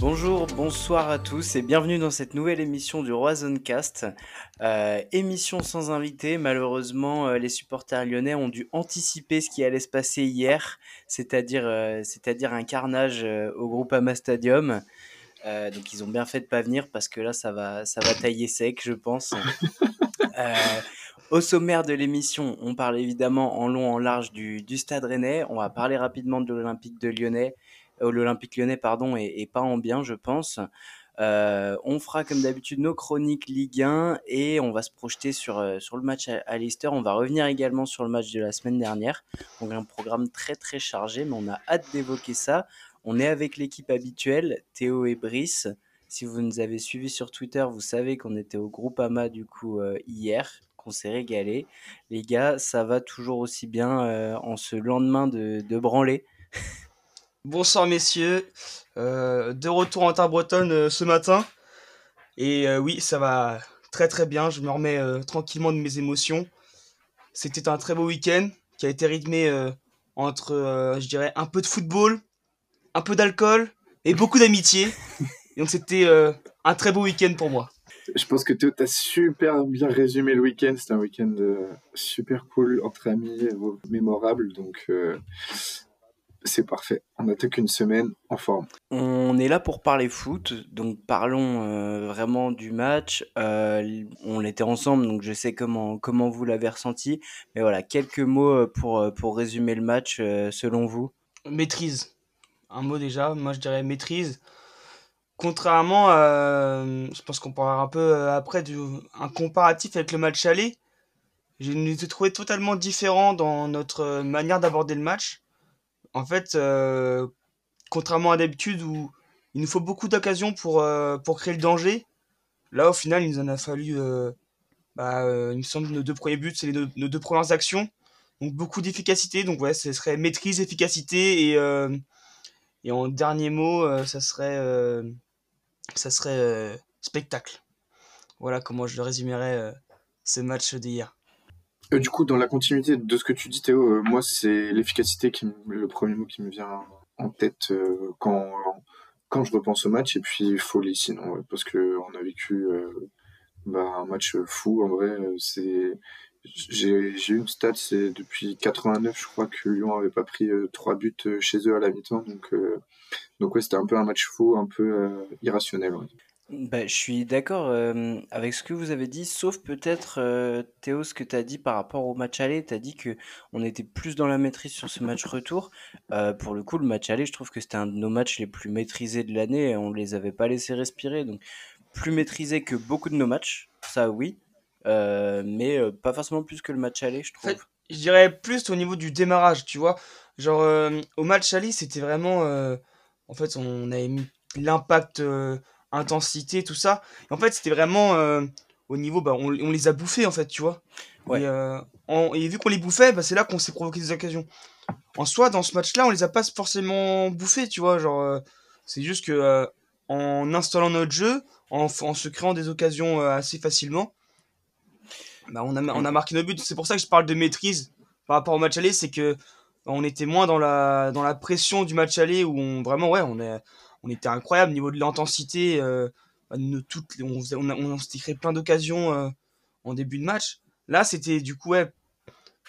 Bonjour, bonsoir à tous et bienvenue dans cette nouvelle émission du Roisonecast. Euh, émission sans invité, malheureusement euh, les supporters lyonnais ont dû anticiper ce qui allait se passer hier, c'est-à-dire euh, c'est-à-dire un carnage au Groupama Stadium. Donc ils ont bien fait de pas venir parce que là ça va ça va tailler sec je pense. Au sommaire de l'émission, on parle évidemment en long en large du, du Stade Rennais. On va parler rapidement de l'Olympique de Lyonnais, l'Olympique Lyonnais pardon et pas en bien je pense. Euh, on fera comme d'habitude nos chroniques Ligue 1 et on va se projeter sur, euh, le match à, à. On va revenir également sur le match de la semaine dernière. Donc un programme très très chargé, mais on a hâte d'évoquer ça. On est avec l'équipe habituelle, Théo et Brice. Si vous nous avez suivis sur Twitter, vous savez qu'on était au groupe AMA du coup euh, hier, qu'on s'est régalé. Les gars, ça va toujours aussi bien euh, en ce lendemain de, de. Bonsoir messieurs, Euh, de retour en terre bretonne euh, ce matin. Et euh, oui, ça va très très bien, je me remets tranquillement de mes émotions. C'était un très beau week-end qui a été rythmé entre, je dirais, un peu de football, un peu d'alcool et beaucoup d'amitié. Donc c'était un très beau week-end pour moi. Je pense que Théo, t'as super bien résumé le week-end. C'était un week-end super cool, entre amis, mémorable. Donc, c'est parfait. On attaque une semaine en forme. On est là pour parler foot, donc parlons euh, vraiment du match. Euh, on était ensemble, donc je sais comment, comment vous l'avez ressenti. Mais voilà, quelques mots euh, pour, pour résumer le match euh, selon vous. Maîtrise. Un mot déjà, moi je dirais maîtrise. Contrairement, euh, je pense qu'on parlera un peu après du un comparatif avec le match aller. Je nous ai trouvé totalement différent dans notre manière d'aborder le match. En fait, euh, contrairement à d'habitude où il nous faut beaucoup d'occasions pour, euh, pour créer le danger, là au final il nous en a fallu, euh, bah, il me semble, nos deux premiers buts, c'est deux- nos deux premières actions. Donc beaucoup d'efficacité, donc ouais, ce serait maîtrise, efficacité et, et en dernier mot, ça serait, ça serait spectacle. Voilà comment je résumerais ce match d'hier. Euh, du coup, dans la continuité de ce que tu dis, Théo, euh, moi, c'est l'efficacité qui le premier mot qui me vient en tête euh, quand, quand je repense au match. Et puis, folie, sinon, parce que on a vécu bah, un match fou. En vrai, c'est. J'ai eu une stat, c'est depuis 89, je crois que Lyon avait pas pris trois buts chez eux à la mi-temps. Donc, euh, donc ouais, c'était un peu un match fou, un peu euh, irrationnel. ouais. Bah, je suis d'accord euh, avec ce que vous avez dit, sauf peut-être euh, Théo, ce que tu as dit par rapport au match aller. Tu as dit que on était plus dans la maîtrise sur ce match retour. Euh, pour le coup, le match aller, je trouve que c'était un de nos matchs les plus maîtrisés de l'année. et On les avait pas laissés respirer, donc plus maîtrisé que beaucoup de nos matchs, ça oui, Euh, mais euh, pas forcément plus que le match aller, je En fait, trouve. je dirais plus au niveau du démarrage, tu vois. Genre, euh, au match aller, c'était vraiment. euh, en fait, on avait mis l'impact, euh, intensité, tout ça. Et en fait, c'était vraiment euh, au niveau. Bah, on, on les a bouffés, en fait, tu vois. Ouais. Et, euh, en- et vu qu'on les bouffait, bah, c'est là qu'on s'est provoqué des occasions. En soi, dans ce match-là, on les a pas forcément bouffés, tu vois. Genre, euh, c'est juste que euh, en installant notre jeu, en, en se créant des occasions euh, assez facilement, bah, on, a, on a marqué nos buts. C'est pour ça que je parle de maîtrise par rapport au match aller. C'est que on était moins dans la, dans la pression du match aller où on vraiment, ouais, on, est, on était incroyable au niveau de l'intensité. Euh, bah, toutes, on, faisait- on, a- on s'était créé plein d'occasions euh, en début de match. Là, c'était du coup, ouais,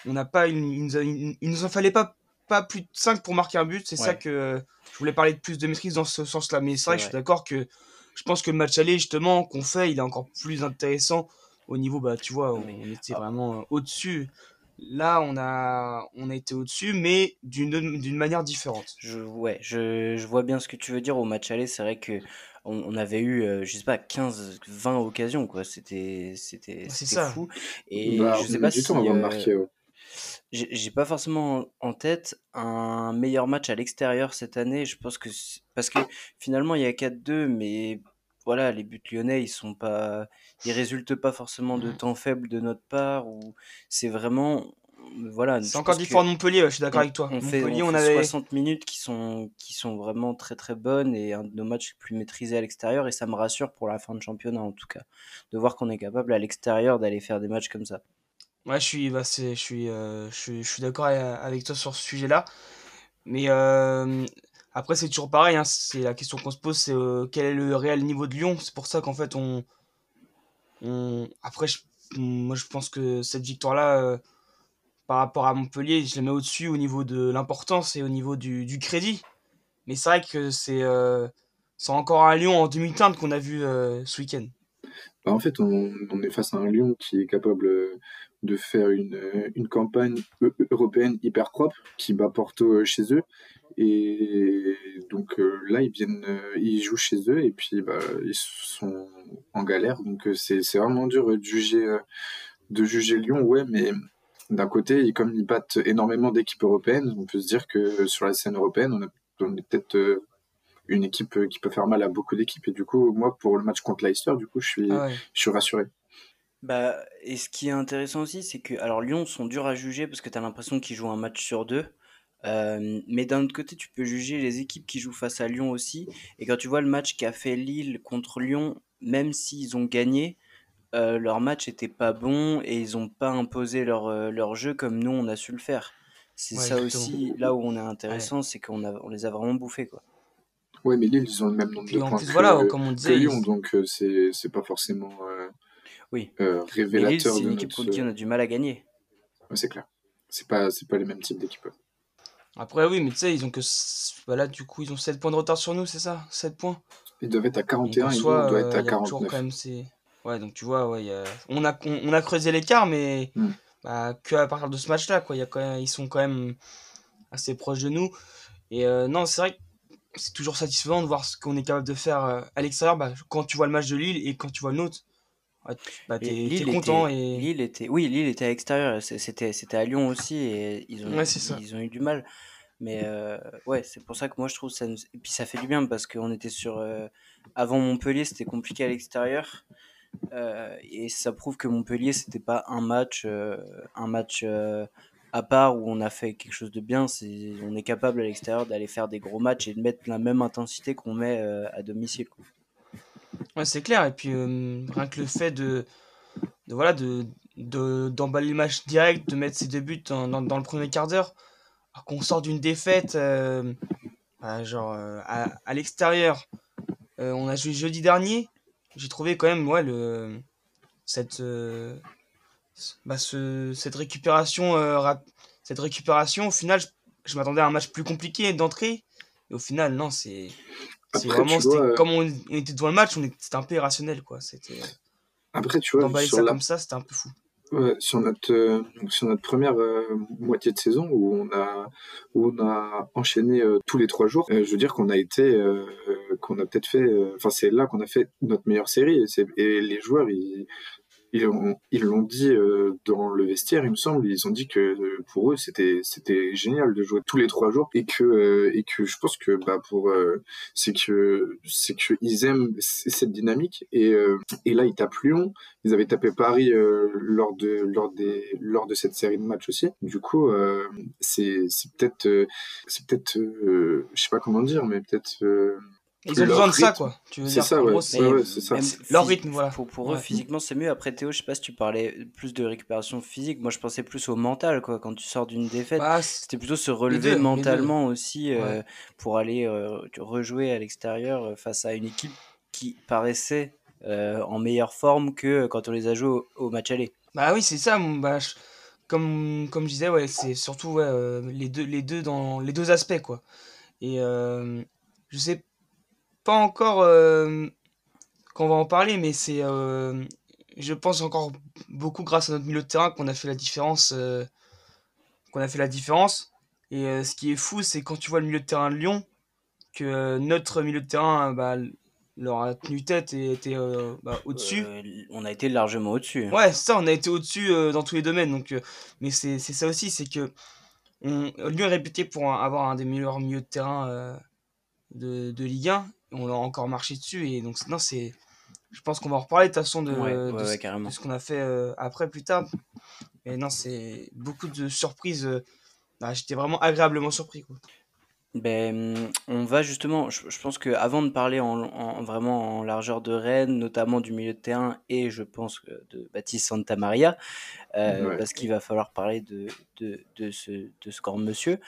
on n'a pas, il, nous il- en fallait pas, pas plus de 5 pour marquer un but. C'est ça que euh, je voulais parler de plus de maîtrise dans ce sens-là. Mais c'est vrai que je suis d'accord que je pense que le match aller, justement, qu'on fait, il est encore plus intéressant au niveau, bah, tu vois, on, était vraiment euh, au-dessus. Là, on a, on a été au-dessus, mais d'une d'une manière différente. Je, ouais, je, je vois bien ce que tu veux dire. Au match aller, c'est vrai que on, on avait eu, euh, je sais pas, 15, 20 occasions, quoi. C'était, c'était, c'était fou. Et Bah, je sais pas du si, temps avant de euh, marquer. ouais. j'ai j'ai pas forcément en tête un meilleur match à l'extérieur cette année. Je pense que parce que finalement il y a 4-2, mais voilà, les buts lyonnais ils sont pas, ils résultent pas forcément de temps faible de notre part ou c'est vraiment, voilà. C'est encore différent de Montpellier, je suis d'accord avec toi. on fait, Montpellier, on on fait avait. 60 minutes qui sont, qui sont vraiment très très bonnes et un de nos matchs les plus maîtrisés à l'extérieur et ça me rassure pour la fin de championnat en tout cas, de voir qu'on est capable à l'extérieur d'aller faire des matchs comme ça. Ouais, je suis, bah, c'est, je suis, euh, je suis, je suis d'accord a- avec toi sur ce sujet-là. Mais euh, Après, c'est toujours pareil, hein, c'est la question qu'on se pose, c'est euh, quel est le réel niveau de Lyon? C'est pour ça qu'en fait, on, on... Après, moi, je pense que cette victoire-là, euh, par rapport à Montpellier, je la mets au-dessus au niveau de l'importance et au niveau du, du crédit. Mais c'est vrai que c'est euh, encore un Lyon en demi-teinte qu'on a vu ce week-end. Bah, en fait, on, on, est face à un Lyon qui est capable de faire une, une campagne européenne hyper propre, qui bat Porto chez eux, et donc euh, là, ils viennent, euh, ils jouent chez eux et puis bah, ils sont en galère. Donc euh, c'est vraiment dur de juger, de juger Lyon, ouais, mais d'un côté, comme ils battent énormément d'équipes européennes, on peut se dire que sur la scène européenne, on, on est peut-être une équipe qui peut faire mal à beaucoup d'équipes. Et du coup, moi, pour le match contre Leicester, du coup, je suis, ah je suis rassuré. Bah, et ce qui est intéressant aussi, c'est que alors Lyon sont durs à juger parce que tu as l'impression qu'ils jouent un match sur deux. Euh, mais d'un autre côté, tu peux juger les équipes qui jouent face à Lyon aussi. Et quand tu vois le match qu'a fait Lille contre Lyon, même s'ils ont gagné, euh, leur match était pas bon et ils n'ont pas imposé leur, euh, leur jeu comme nous on a su le faire. C'est ça aussi, là où on est intéressant, c'est qu'on on les a vraiment bouffés. Quoi. Ouais, mais Lille, ils ont le même nombre de points plus, que, voilà, comme on disait, Lyon, donc c'est pas forcément oui. révélateur. Lille, c'est une équipe contre qui on a du mal à gagner. Ouais, c'est clair. C'est pas, pas les mêmes types d'équipes. Après, oui, mais tu sais, ils ont que. Voilà, du coup, ils ont 7 points de retard sur nous, c'est ça? 7 points? Ils doivent être à 41, ils doivent être à 49. Quand même, ouais, donc tu vois, ouais, on, a, on, a creusé l'écart, mais hmm. bah, que à partir de ce match-là, quoi. Y a quand même... Ils sont quand même assez proches de nous. Et euh, non, c'est vrai que c'est toujours satisfaisant de voir ce qu'on est capable de faire euh, à l'extérieur bah, quand tu vois le match de Lille et quand tu vois le nôtre. Bah, t'es content et Lille était oui Lille était à l'extérieur c'était c'était à Lyon aussi et ils ont ils ont eu du mal mais euh, ouais, c'est pour ça que moi je trouve ça. Et puis ça fait du bien parce qu'on était sur. Euh, avant Montpellier, c'était compliqué à l'extérieur. Euh, et ça prouve que Montpellier, c'était pas un match, un match à part où on a fait quelque chose de bien. C'est, on est capable à l'extérieur d'aller faire des gros matchs et de mettre la même intensité qu'on met à domicile. Ouais, c'est clair. Et puis rien que le fait de, voilà, de, de, d'emballer le match direct, de mettre ses deux buts dans, le premier quart d'heure qu'on sort d'une défaite, euh, genre euh, à, l'extérieur, euh, on a joué jeudi dernier, j'ai trouvé quand même ouais, le, cette, bah, ce, cette, récupération, cette récupération, au final, je, m'attendais à un match plus compliqué d'entrée, et au final, non, c'est. Vraiment, comme on, était devant le match, c'était un peu irrationnel, quoi. C'était. Après, tu vois, ça comme ça, c'était un peu fou sur notre euh, sur notre première euh, moitié de saison où on a où on a enchaîné euh, tous les trois jours, je veux dire qu'on a été qu'on a peut-être fait, enfin c'est là qu'on a fait notre meilleure série et, et les joueurs ils ils l'ont dit euh, dans le vestiaire, il me semble. Ils ont dit que euh, pour eux, c'était c'était génial de jouer tous les trois jours et que euh, et que je pense que bah pour c'est que c'est que ils aiment cette dynamique et et là ils tapent Lyon. Ils avaient tapé Paris lors de lors des lors de cette série de matchs aussi. Du coup, c'est c'est peut-être c'est peut-être je sais pas comment dire, mais peut-être ils ont besoin de ça, quoi. C'est ça, ouais. c'est ça. Leur rythme, voilà. Pour, eux, physiquement, c'est mieux. Après, Théo, je sais pas si tu parlais plus de récupération physique. Moi, je pensais plus au mental, quoi. Quand tu sors d'une défaite, bah, c'était plutôt se relever mentalement aussi euh, pour aller euh, rejouer à l'extérieur euh, face à une équipe qui paraissait en meilleure forme que quand on les a joués au, match aller. Bah oui, c'est ça. Bah, comme, comme je disais, ouais, c'est surtout les, deux, les, deux dans, les deux aspects, quoi. Et je sais pas encore euh, qu'on va en parler, mais c'est, euh, je pense encore beaucoup grâce à notre milieu de terrain qu'on a fait la différence, euh, qu'on a fait la différence. Et ce qui est fou, c'est quand tu vois le milieu de terrain de Lyon, que notre milieu de terrain, bah, leur a tenu tête et était bah, au-dessus. on a été largement au-dessus. Ouais, ça, on a été au-dessus dans tous les domaines. Donc, mais c'est ça aussi, c'est que on, Lyon est réputé pour avoir un des meilleurs milieux de terrain de, de Ligue 1 on a encore marché dessus et donc non c'est je pense qu'on va en reparler de toute façon de, ce, qu'on a fait euh, après plus tard mais non c'est beaucoup de surprises euh, bah, j'étais vraiment agréablement surpris quoi. Ben, on va justement, je, pense que avant de parler en, vraiment en largeur de Rennes, notamment du milieu de terrain et je pense de Baptiste Santa Maria, euh, parce qu'il va falloir parler de, de, ce, de ce grand monsieur.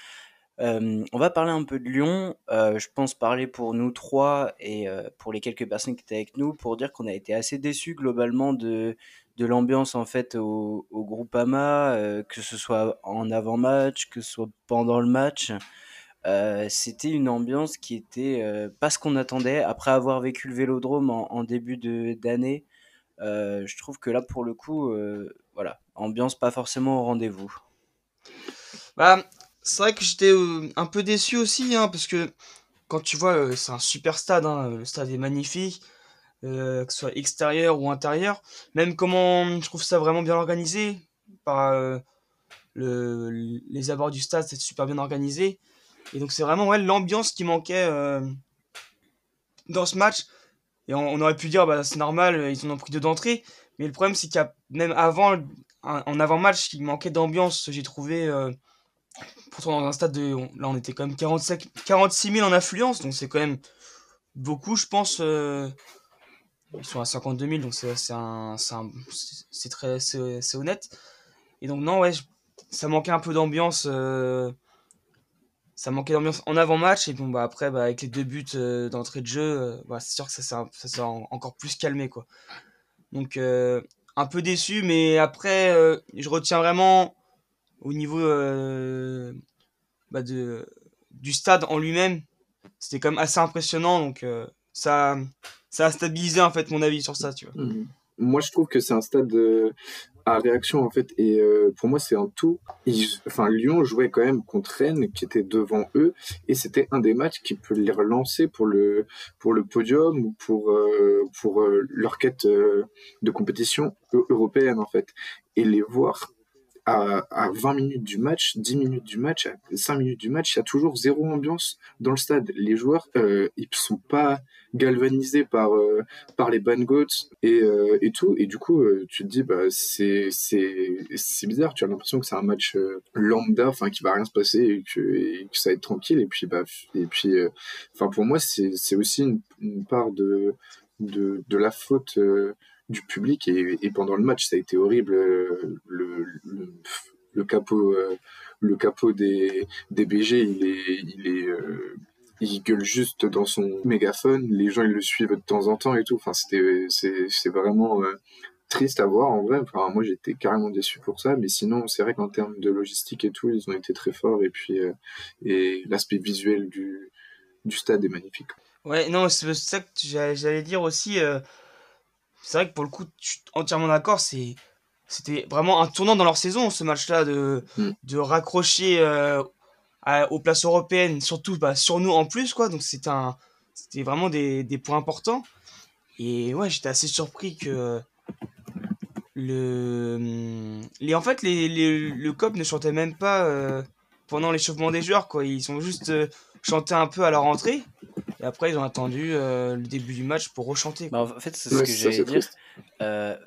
On va parler un peu de Lyon. je pense parler pour nous trois et pour les quelques personnes qui étaient avec nous pour dire qu'on a été assez déçus globalement de, de l'ambiance en fait au, au Groupama, que ce soit en avant-match, que ce soit pendant le match. c'était une ambiance qui était pas ce qu'on attendait. Après avoir vécu le Vélodrome en, en début d'année, je trouve que là pour le coup, voilà, ambiance pas forcément au rendez-vous. Bah, c'est vrai que j'étais euh, un peu déçu aussi, hein, parce que quand tu vois, euh, c'est un super stade, hein, le stade est magnifique, euh, que ce soit extérieur ou intérieur. Même comment je trouve ça vraiment bien organisé, par le, les abords du stade, c'est super bien organisé. Et donc c'est vraiment ouais, l'ambiance qui manquait dans ce match. Et on, aurait pu dire, bah, c'est normal, ils en ont pris deux d'entrée. Mais le problème, c'est qu'il y a même avant, en avant-match, il manquait d'ambiance, j'ai trouvé. Pourtant, dans un stade de. Là, on était quand même 45, 46 000 en affluence, donc c'est quand même beaucoup, je pense. Euh, ils sont à 52 000, donc c'est c'est très c'est honnête. Et donc, non, ouais, ça manquait un peu d'ambiance. Euh, ça manquait d'ambiance en avant-match. Et bon, bah, après, bah, avec les deux buts euh, d'entrée de jeu, bah, c'est sûr que ça s'est encore plus calmé, quoi. Donc, un peu déçu, mais après, je retiens vraiment au niveau euh, bah de, du stade en lui-même, c'était quand même assez impressionnant. Donc euh, ça, ça a stabilisé en fait mon avis sur ça, tu vois. Mhm. Moi, je trouve que c'est un stade euh, à réaction en fait, et pour moi, c'est un tout. enfin, Lyon jouait quand même contre Rennes, qui était devant eux, et c'était un des matchs qui peut les relancer pour le pour le podium ou pour pour leur quête de compétition européenne en fait, et les voir à, 20 minutes du match, 10 minutes du match, à 5 minutes du match, il y a toujours zéro ambiance dans le stade. Les joueurs, euh, ils sont pas galvanisés par euh, par les goats et, euh, et tout. Et du coup, euh, tu te dis, bah c'est c'est c'est bizarre. Tu as l'impression que c'est un match lambda, enfin qui va rien se passer et que, et que ça va être tranquille. Et puis bah et puis, enfin pour moi, c'est c'est aussi une, une, part de de de la faute du public et, pendant le match ça a été horrible le, le, le capot euh, le capot des, des BG il est il est euh, il gueule juste dans son mégaphone les gens ils le suivent de temps en temps et tout. Enfin c'était c'est vraiment euh, triste à voir en vrai. Enfin moi j'étais carrément déçu pour ça mais sinon c'est vrai qu'en termes de logistique et tout ils ont été très forts et puis et l'aspect visuel du du stade est magnifique. Ouais non c'est ça que j'allais dire aussi c'est vrai que pour le coup, je suis entièrement d'accord. C'est, c'était vraiment un tournant dans leur saison, ce match-là, de, mm. de raccrocher euh, aux places européennes, surtout bah, sur nous en plus. quoi. Donc c'était, un, c'était vraiment des, des points importants. Et ouais, j'étais assez surpris que le les en fait les, les le cop ne chantait même pas euh, pendant l'échauffement des joueurs quoi ils sont juste euh, chanté un peu à leur entrée et après, ils ont attendu euh, le début du match pour rechanter. Bah, en fait, c'est ce que j'allais dire. Euh,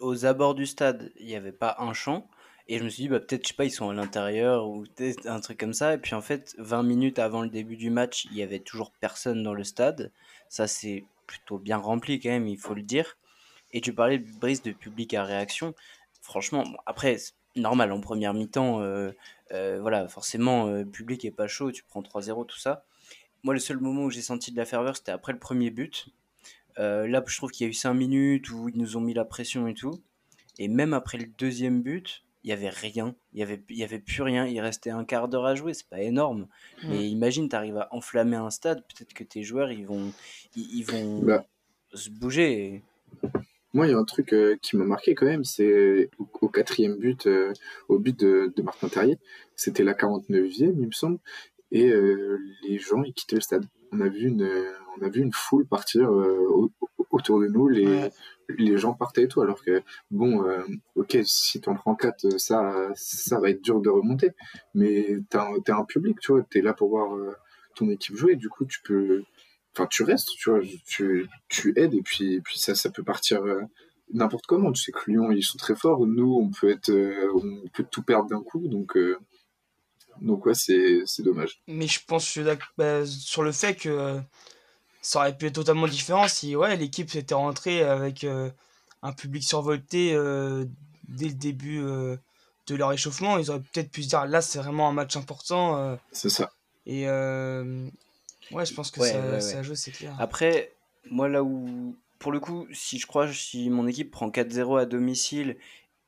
aux abords du stade, il n'y avait pas un chant. Et je me suis dit, bah, peut-être, je sais pas, ils sont à l'intérieur ou un truc comme ça. Et puis en fait, 20 minutes avant le début du match, il y avait toujours personne dans le stade. Ça, c'est plutôt bien rempli quand même, il faut le dire. Et tu parlais, Brice, de public à réaction. Franchement, après, normal, en première mi-temps, euh, voilà, forcément, public est pas chaud, tu prends 3-0, tout ça. Moi, le seul moment où j'ai senti de la ferveur, c'était après le premier but. Euh, là, je trouve qu'il y a eu 5 minutes où ils nous ont mis la pression et tout. Et même après le deuxième but, il y avait rien. Il y avait, il y avait plus rien. Il restait un quart d'heure à jouer. C'est pas énorme. Mm. Mais imagine, tu arrives à enflammer un stade. Peut-être que tes joueurs, ils vont, ils, vont bah. se bouger. Moi, il y a un truc euh, qui m'a marqué quand même, c'est au, quatrième but, euh, au but de, de Martin Terrier. C'était la 49e, il me semble et euh, les gens ils quittaient le stade. On a vu une, on a vu une foule partir autour de nous, les, les gens partaient et tout, alors que bon, ok, si t'en prends 4, ça, ça va être dur de remonter, mais t'es un, public, tu vois, t'es là pour voir ton équipe jouer, du coup tu peux, enfin tu restes, tu vois, tu, tu aides et puis, puis ça, ça peut partir n'importe comment. Tu sais que Lyon ils sont très forts, nous on peut être, on peut tout perdre d'un coup, donc donc ouais, c'est dommage. Mais je pense bah, sur le fait que euh, ça aurait pu être totalement différent si ouais, l'équipe s'était rentrée avec euh, un public survolté euh, dès le début de leur échauffement, ils auraient peut-être pu se dire là c'est vraiment un match important. euh, C'est ça. et euh, ouais, je pense que Ouais, ça, ouais, ouais. ça joue, c'est clair. Après, moi là où, pour le coup, si je crois, si mon équipe prend 4-0 à domicile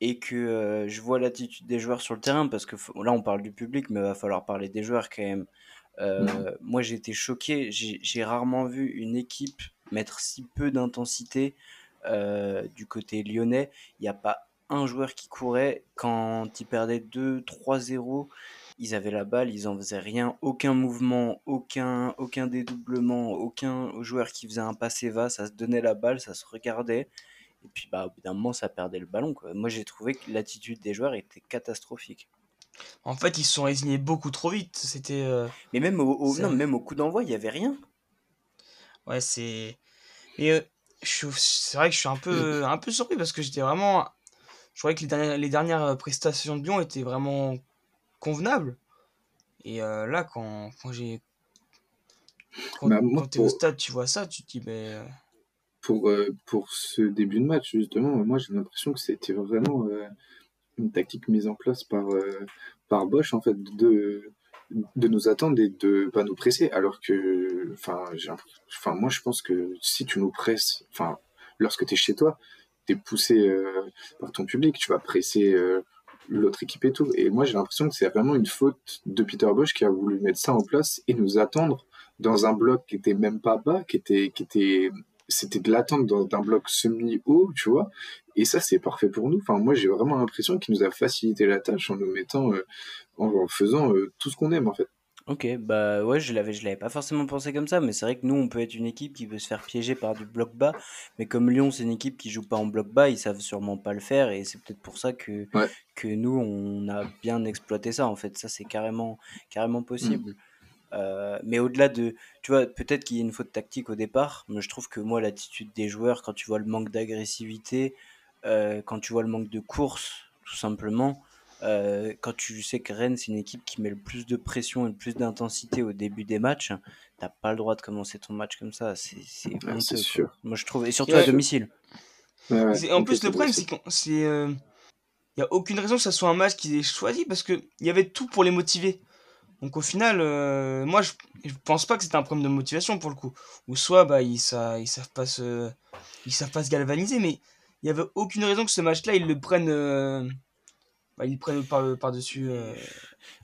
et que euh, je vois l'attitude des joueurs sur le terrain, parce que là on parle du public, mais il va falloir parler des joueurs quand même. Euh, Moi j'ai été choqué, j'ai rarement vu une équipe mettre si peu d'intensité euh, du côté lyonnais. Il n'y a pas un joueur qui courait quand ils perdaient 2-3-0 ils avaient la balle, ils en faisaient rien, aucun mouvement, aucun, aucun dédoublement, aucun joueur qui faisait un passé va, ça se donnait la balle, ça se regardait, et puis bah, au bout d'un moment ça perdait le ballon. Quoi. Moi j'ai trouvé que l'attitude des joueurs était catastrophique. En fait, ils se sont résignés beaucoup trop vite. C'était. euh, Mais même au, non, même au coup d'envoi, il n'y avait rien. Ouais, c'est. Mais euh, c'est vrai que je suis un peu, un peu surpris parce que j'étais vraiment. Je croyais que les dernières, les dernières prestations de Lyon étaient vraiment convenables. Et euh, là, quand, quand j'ai. Quand, Bah, quand t'es au pour- stade, tu vois ça, tu te dis, ben. Pour, euh, pour ce début de match, justement, moi j'ai l'impression que c'était vraiment euh, une tactique mise en place par, euh, par Bosch, en fait, de, de nous attendre et de pas nous presser. Alors que, enfin, moi je pense que si tu nous presses, enfin, lorsque tu es chez toi, tu es poussé euh, par ton public, tu vas presser euh, l'autre équipe et tout. Et moi j'ai l'impression que c'est vraiment une faute de Peter Bosch qui a voulu mettre ça en place et nous attendre dans un bloc qui était même pas bas, qui était, qui était, c'était de l'attente dans un bloc semi-haut, tu vois. Et ça, c'est parfait pour nous. Enfin, moi, j'ai vraiment l'impression qu'il nous a facilité la tâche en nous mettant, euh, en, faisant euh, tout ce qu'on aime, en fait. Ok, bah ouais, je l'avais, je l'avais pas forcément pensé comme ça, mais c'est vrai que nous, on peut être une équipe qui peut se faire piéger par du bloc bas, mais comme Lyon, c'est une équipe qui joue pas en bloc bas, ils savent sûrement pas le faire, et c'est peut-être pour ça que, Ouais. que nous, on a bien exploité ça, en fait, ça c'est carrément, carrément possible. Euh, mais au-delà de, tu vois, peut-être qu'il y a une faute tactique au départ, mais je trouve que moi, l'attitude des joueurs, quand tu vois le manque d'agressivité, euh, quand tu vois le manque de course, tout simplement, euh, quand tu sais que Rennes, c'est une équipe qui met le plus de pression et le plus d'intensité au début des matchs, t'as pas le droit de commencer ton match comme ça. C'est c'est Ouais, honteux, c'est quoi. sûr. Moi, je trouve. Et surtout Ouais. à domicile. Ouais, ouais, C'est- en plus, le problème, c'est qu'il c'est, euh, y a aucune raison que ça soit un match qu'ils aient choisi parce que il y avait tout pour les motiver. Donc au final, euh, moi, je, je pense pas que c'était un problème de motivation pour le coup. Ou soit, bah, ils, sa- ils savent pas se, ils savent pas se galvaniser, mais il y avait aucune raison que ce match-là, ils le prennent, euh, bah, ils prennent par, par dessus.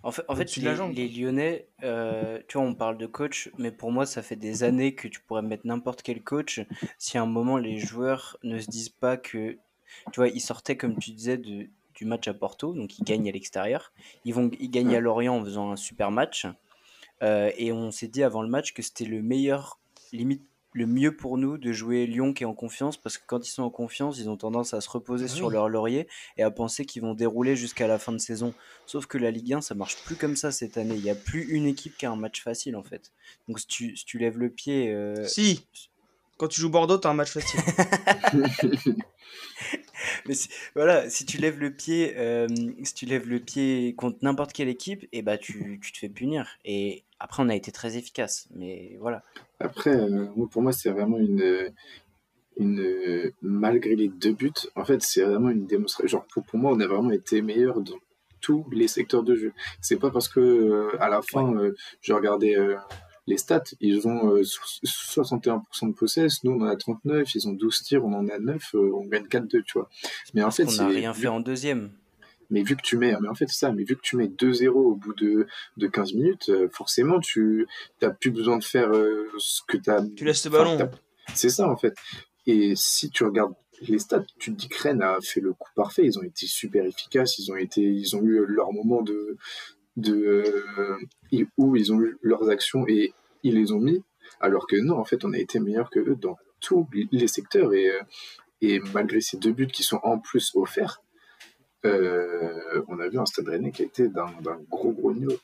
En fait, en fait la les, Lyonnais, euh, tu vois, on parle de coach, mais pour moi, ça fait des années que tu pourrais mettre n'importe quel coach. Si à un moment, les joueurs ne se disent pas que. Tu vois, ils sortaient, comme tu disais, de, du match à Porto, donc ils gagnent à l'extérieur. Ils, vont, ils gagnent à Lorient en faisant un super match. Euh, et on s'est dit avant le match que c'était le meilleur, limite le mieux pour nous de jouer Lyon qui est en confiance, parce que quand ils sont en confiance, ils ont tendance à se reposer Ah sur leur laurier et à penser qu'ils vont dérouler jusqu'à la fin de saison. Sauf que la Ligue 1, ça marche plus comme ça cette année. Il n'y a plus une équipe qui a un match facile en fait. Donc si tu, si tu lèves le pied. euh, Si, quand tu joues Bordeaux, t'as un match facile. Mais si- voilà, si tu lèves le pied, euh, si tu lèves le pied contre n'importe quelle équipe, et bah tu, tu te fais punir. Et après, on a été très efficace. Mais voilà. Après, euh, pour moi, c'est vraiment une, une, malgré les deux buts, en fait, c'est vraiment une démonstration. Genre, pour, pour moi, on a vraiment été meilleur dans tous les secteurs de jeu. C'est pas parce que, euh, à la fin, euh, je regardais les stats, ils ont euh, so- 61% de possess, nous, on en a 39, ils ont 12 tirs, on en a 9, euh, on gagne 4-2, tu vois. Mais en fait, c'est. n'a rien fait en deuxième. Mais vu que tu mets, mais en fait, ça, mais vu que tu mets 2-0 au bout de, de 15 minutes, euh, forcément, tu n'as plus besoin de faire euh, ce que tu as. Tu laisses le ballon. C'est ça, en fait. Et si tu regardes les stats, tu te dis que Rennes a fait le coup parfait. Ils ont été super efficaces. Ils ont, été, ils ont eu leur moment de. De euh, où ils ont eu leurs actions et ils les ont mis. Alors que non, en fait, on a été meilleur que eux dans tous les secteurs. Et, euh, et malgré ces deux buts qui sont en plus offerts, euh, on a vu un stade rennais qui a été d'un gros gros niveau.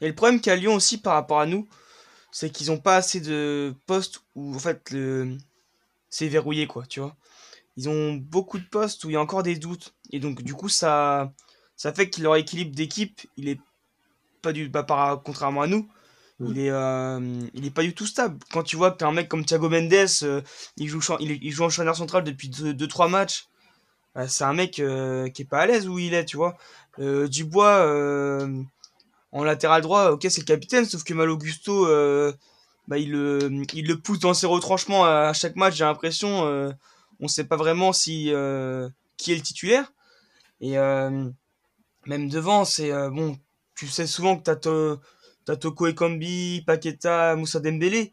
Et le problème qu'a Lyon aussi par rapport à nous, c'est qu'ils ont pas assez de postes où en fait c'est verrouillé quoi, tu vois. Ils ont beaucoup de postes où il y a encore des doutes et donc du coup ça ça fait que leur équilibre d'équipe, il est pas du bah, par contrairement à nous, Mm. il est euh, il est pas du tout stable. Quand tu vois que un mec comme Thiago Mendes, euh, il joue il, il joue en charnière centrale depuis 2-3 matchs. bah, c'est un mec euh, qui est pas à l'aise où il est, tu vois. Euh, Dubois, euh, en latéral droit, ok, c'est le capitaine, sauf que Mal Augusto, bah, il, le, il le pousse dans ses retranchements à, chaque match, j'ai l'impression. on sait pas vraiment si qui est le titulaire. Et même devant, c'est bon, tu sais souvent que t'as, to, t'as Toko Ekambi, Paqueta, Moussa Dembélé.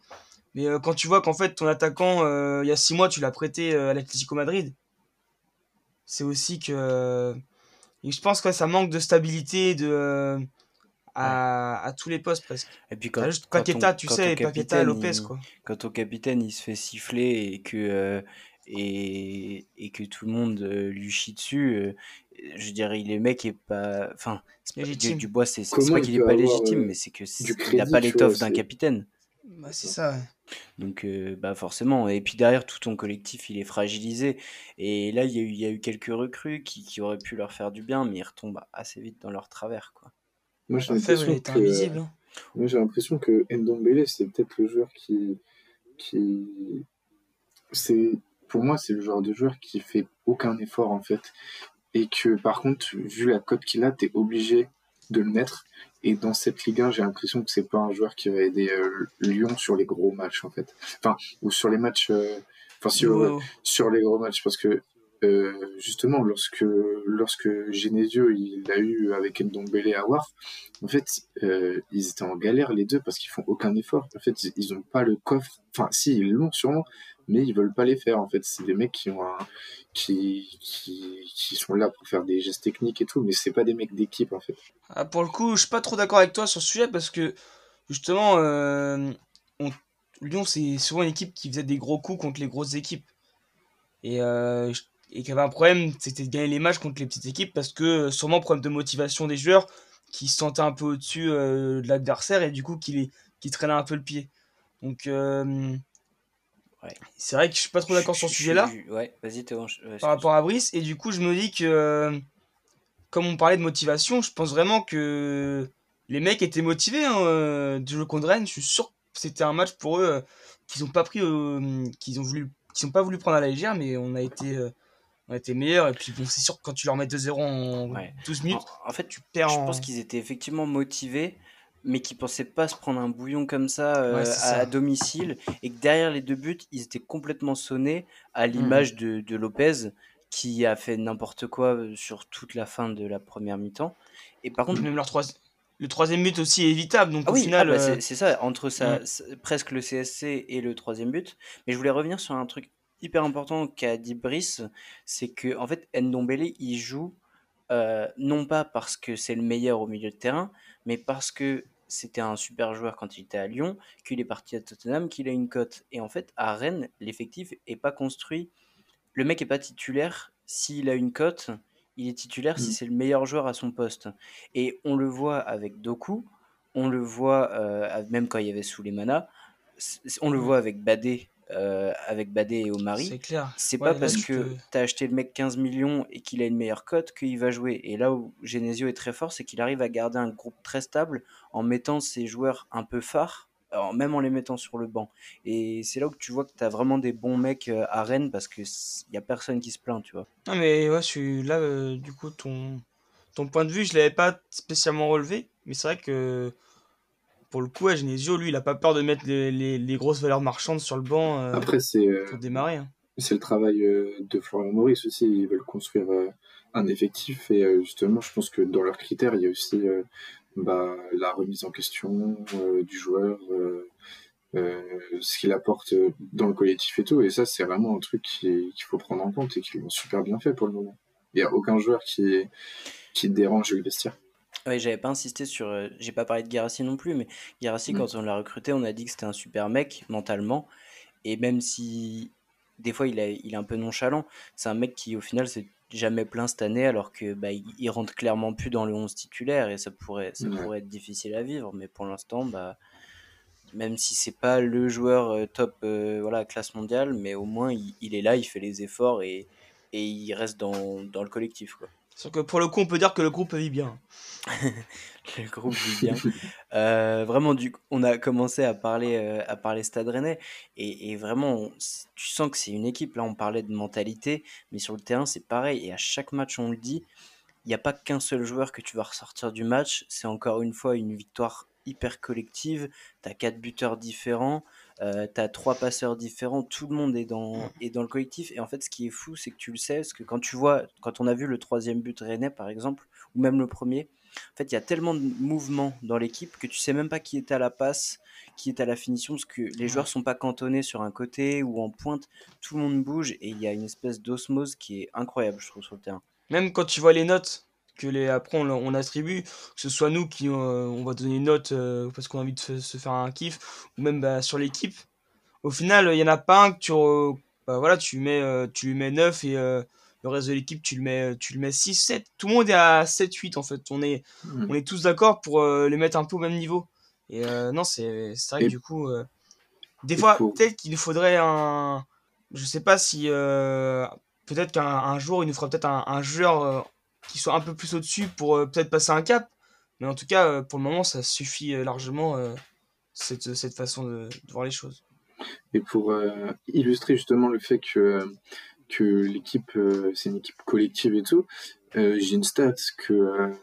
Mais quand tu vois qu'en fait ton attaquant, il y a six mois, tu l'as prêté à l'Atlético Madrid, c'est aussi que je pense que ça manque de stabilité de euh, à, à, tous les postes presque. Et puis quand, juste Paqueta, tu sais, Paqueta, Lopez quoi. Quand ton capitaine il se fait siffler et que euh, et, et, que tout le monde euh, lui chie dessus, je dirais le mec est pas enfin du, du bois c'est pas qu'il est pas légitime mais c'est que il n'a pas l'étoffe d'un capitaine. Bah, c'est ça. Donc, euh, bah forcément. Et puis derrière, tout ton collectif, il est fragilisé. Et là, il y a eu, il y a eu quelques recrues qui, qui auraient pu leur faire du bien, mais ils retombent assez vite dans leur travers, quoi. Moi, j'ai l'impression que, invisible, hein. moi, j'ai l'impression que Ndombele, c'est peut-être le joueur qui, qui, c'est, pour moi, c'est le genre de joueur qui fait aucun effort, en fait. Et que, par contre, vu la cote qu'il a, t'es obligé de le mettre. Et dans cette Ligue 1, j'ai l'impression que c'est pas un joueur qui va aider euh, Lyon sur les gros matchs, en fait. Enfin, ou sur les matchs. Euh, enfin, sur, sur les gros matchs, parce que euh, justement, lorsque, lorsque Genesio il a eu avec Ndombele à War, en fait, ils étaient en galère les deux parce qu'ils font aucun effort. En fait, ils n'ont pas le coffre. Enfin, si, ils l'ont sûrement, mais ils veulent pas les faire. En fait, c'est des mecs qui ont qui, qui, sont là pour faire des gestes techniques et tout, mais c'est pas des mecs d'équipe en fait. Ah, pour le coup, je suis pas trop d'accord avec toi sur ce sujet parce que justement, euh, Lyon c'est souvent une équipe qui faisait des gros coups contre les grosses équipes et, euh, et qui avait un problème, c'était de gagner les matchs contre les petites équipes parce que sûrement problème de motivation des joueurs qui se sentaient un peu au-dessus euh, de l'adversaire et du coup qui, les, qui traînaient un peu le pied. Donc c'est vrai que je suis pas trop d'accord sur ce sujet-là. Ouais, vas-y Théo. par rapport à Brice. Et du coup, je me dis que, comme on parlait de motivation, je pense vraiment que les mecs étaient motivés hein, euh, du jeu contre Rennes. Je suis sûr que c'était un match pour eux euh, qu'ils ont pas pris, euh, qu'ils ont voulu, qu'ils ont pas voulu prendre à la légère, mais on a été, on a été meilleurs. Et puis bon, c'est sûr que quand tu leur mets 2-0 en 12 minutes, en, fait, tu perds. Je pense qu'ils étaient effectivement motivés mais qui pensaient pas se prendre un bouillon comme ça euh, à, domicile et que derrière les deux buts, ils étaient complètement sonnés à mmh. l'image de, de, Lopez qui a fait n'importe quoi euh, sur toute la fin de la première mi-temps. Et par contre, même leur le troisième but aussi est évitable. Donc ah au final, ah bah, euh, c'est ça entre ça, mmh. presque le CSC et le troisième but. Mais je voulais revenir sur un truc hyper important qu'a dit Brice, c'est que en fait Ndombele il joue non pas parce que c'est le meilleur au milieu de terrain, mais parce que c'était un super joueur quand il était à Lyon, qu'il est parti à Tottenham, qu'il a une cote. Et en fait, à Rennes, l'effectif est pas construit. Le mec est pas titulaire. S'il a une cote, il est titulaire si mm. c'est le meilleur joueur à son poste. Et on le voit avec Doku, on le voit euh, même quand il y avait Souleymana, on le mm. voit avec Badé euh, avec Badé et Omari. C'est clair. C'est pas parce que tu as acheté le mec 15 millions et qu'il a une meilleure cote qu'il va jouer. Et là où Genesio est très fort, c'est qu'il arrive à garder un groupe très stable en mettant ses joueurs un peu phares, même en les mettant sur le banc. Et c'est là où tu vois que tu as vraiment des bons mecs euh, à Rennes parce qu'il n'y a personne qui se plaint, tu vois. Non, mais ouais, je suis là, euh, du coup, ton, ton point de vue, je l'avais pas spécialement relevé, mais c'est vrai que pour le coup, Genesio, lui, il a pas peur de mettre les, grosses valeurs marchandes sur le banc euh, Après, c'est, euh, pour démarrer. Hein. C'est le travail euh, de Florian Maurice aussi. Ils veulent construire un effectif et justement, je pense que dans leurs critères, il y a aussi bah, la remise en question du joueur, ce qu'il apporte dans le collectif et tout. Et ça, c'est vraiment un truc qu'il faut prendre en compte et qu'ils l'ont super bien fait pour le moment. Il n'y a aucun joueur qui, qui dérange le vestiaire. Ouais, j'avais pas insisté sur. Euh, j'ai pas parlé de Garassi non plus, mais Garassi, mm. quand on l'a recruté, on a dit que c'était un super mec mentalement. Et même si des fois il, il est un peu nonchalant, c'est un mec qui au final s'est jamais plein cette année, alors que bah, il, rentre clairement plus dans le 11 titulaire et ça pourrait, ça pourrait être difficile à vivre. Mais pour l'instant, bah, même si c'est pas le joueur euh, top euh, voilà, classe mondiale, mais au moins il, est là, il fait les efforts et, et il reste dans, dans le collectif. Quoi. Sauf que pour le coup, on peut dire que le groupe vit bien. le groupe du bien. Euh, vraiment, du, on a commencé à parler, euh, à parler Stade Rennais et, et vraiment, tu sens que c'est une équipe. Là, on parlait de mentalité, mais sur le terrain, c'est pareil. Et à chaque match, on le dit, il n'y a pas qu'un seul joueur que tu vas ressortir du match. C'est encore une fois une victoire hyper collective. Tu as quatre buteurs différents. Euh, tu as trois passeurs différents, tout le monde est dans, est dans le collectif. Et en fait, ce qui est fou, c'est que tu le sais, parce que quand tu vois, quand on a vu le troisième but Rennais, par exemple, ou même le premier, en fait, il y a tellement de mouvements dans l'équipe que tu sais même pas qui est à la passe, qui est à la finition, parce que les joueurs sont pas cantonnés sur un côté ou en pointe, tout le monde bouge et il y a une espèce d'osmose qui est incroyable, je trouve, sur le terrain. Même quand tu vois les notes que les après on, attribue, que ce soit nous qui euh, on va donner une note euh, parce qu'on a envie de se, faire un kiff, ou même bah, sur l'équipe, au final, il y en a pas un que tu, bah, voilà, tu, mets, euh, tu lui mets 9 et le reste de l'équipe, tu le mets, tu le mets 6, 7. Tout le monde est à 7, 8 en fait. On est, hmm. on est tous d'accord pour les mettre un peu au même niveau. Et non, c'est vrai que du coup, des fois, peut-être qu'il nous faudrait un. Je sais pas si peut-être qu'un jour, il nous faudra peut-être un, joueur euh, qui soit un peu plus au-dessus pour euh, peut-être passer un cap. Mais en tout cas, euh, pour le moment, ça suffit largement cette, cette, façon de, voir les choses. Et pour illustrer justement le fait que, que l'équipe, c'est une équipe collective et tout, j'ai une stat que,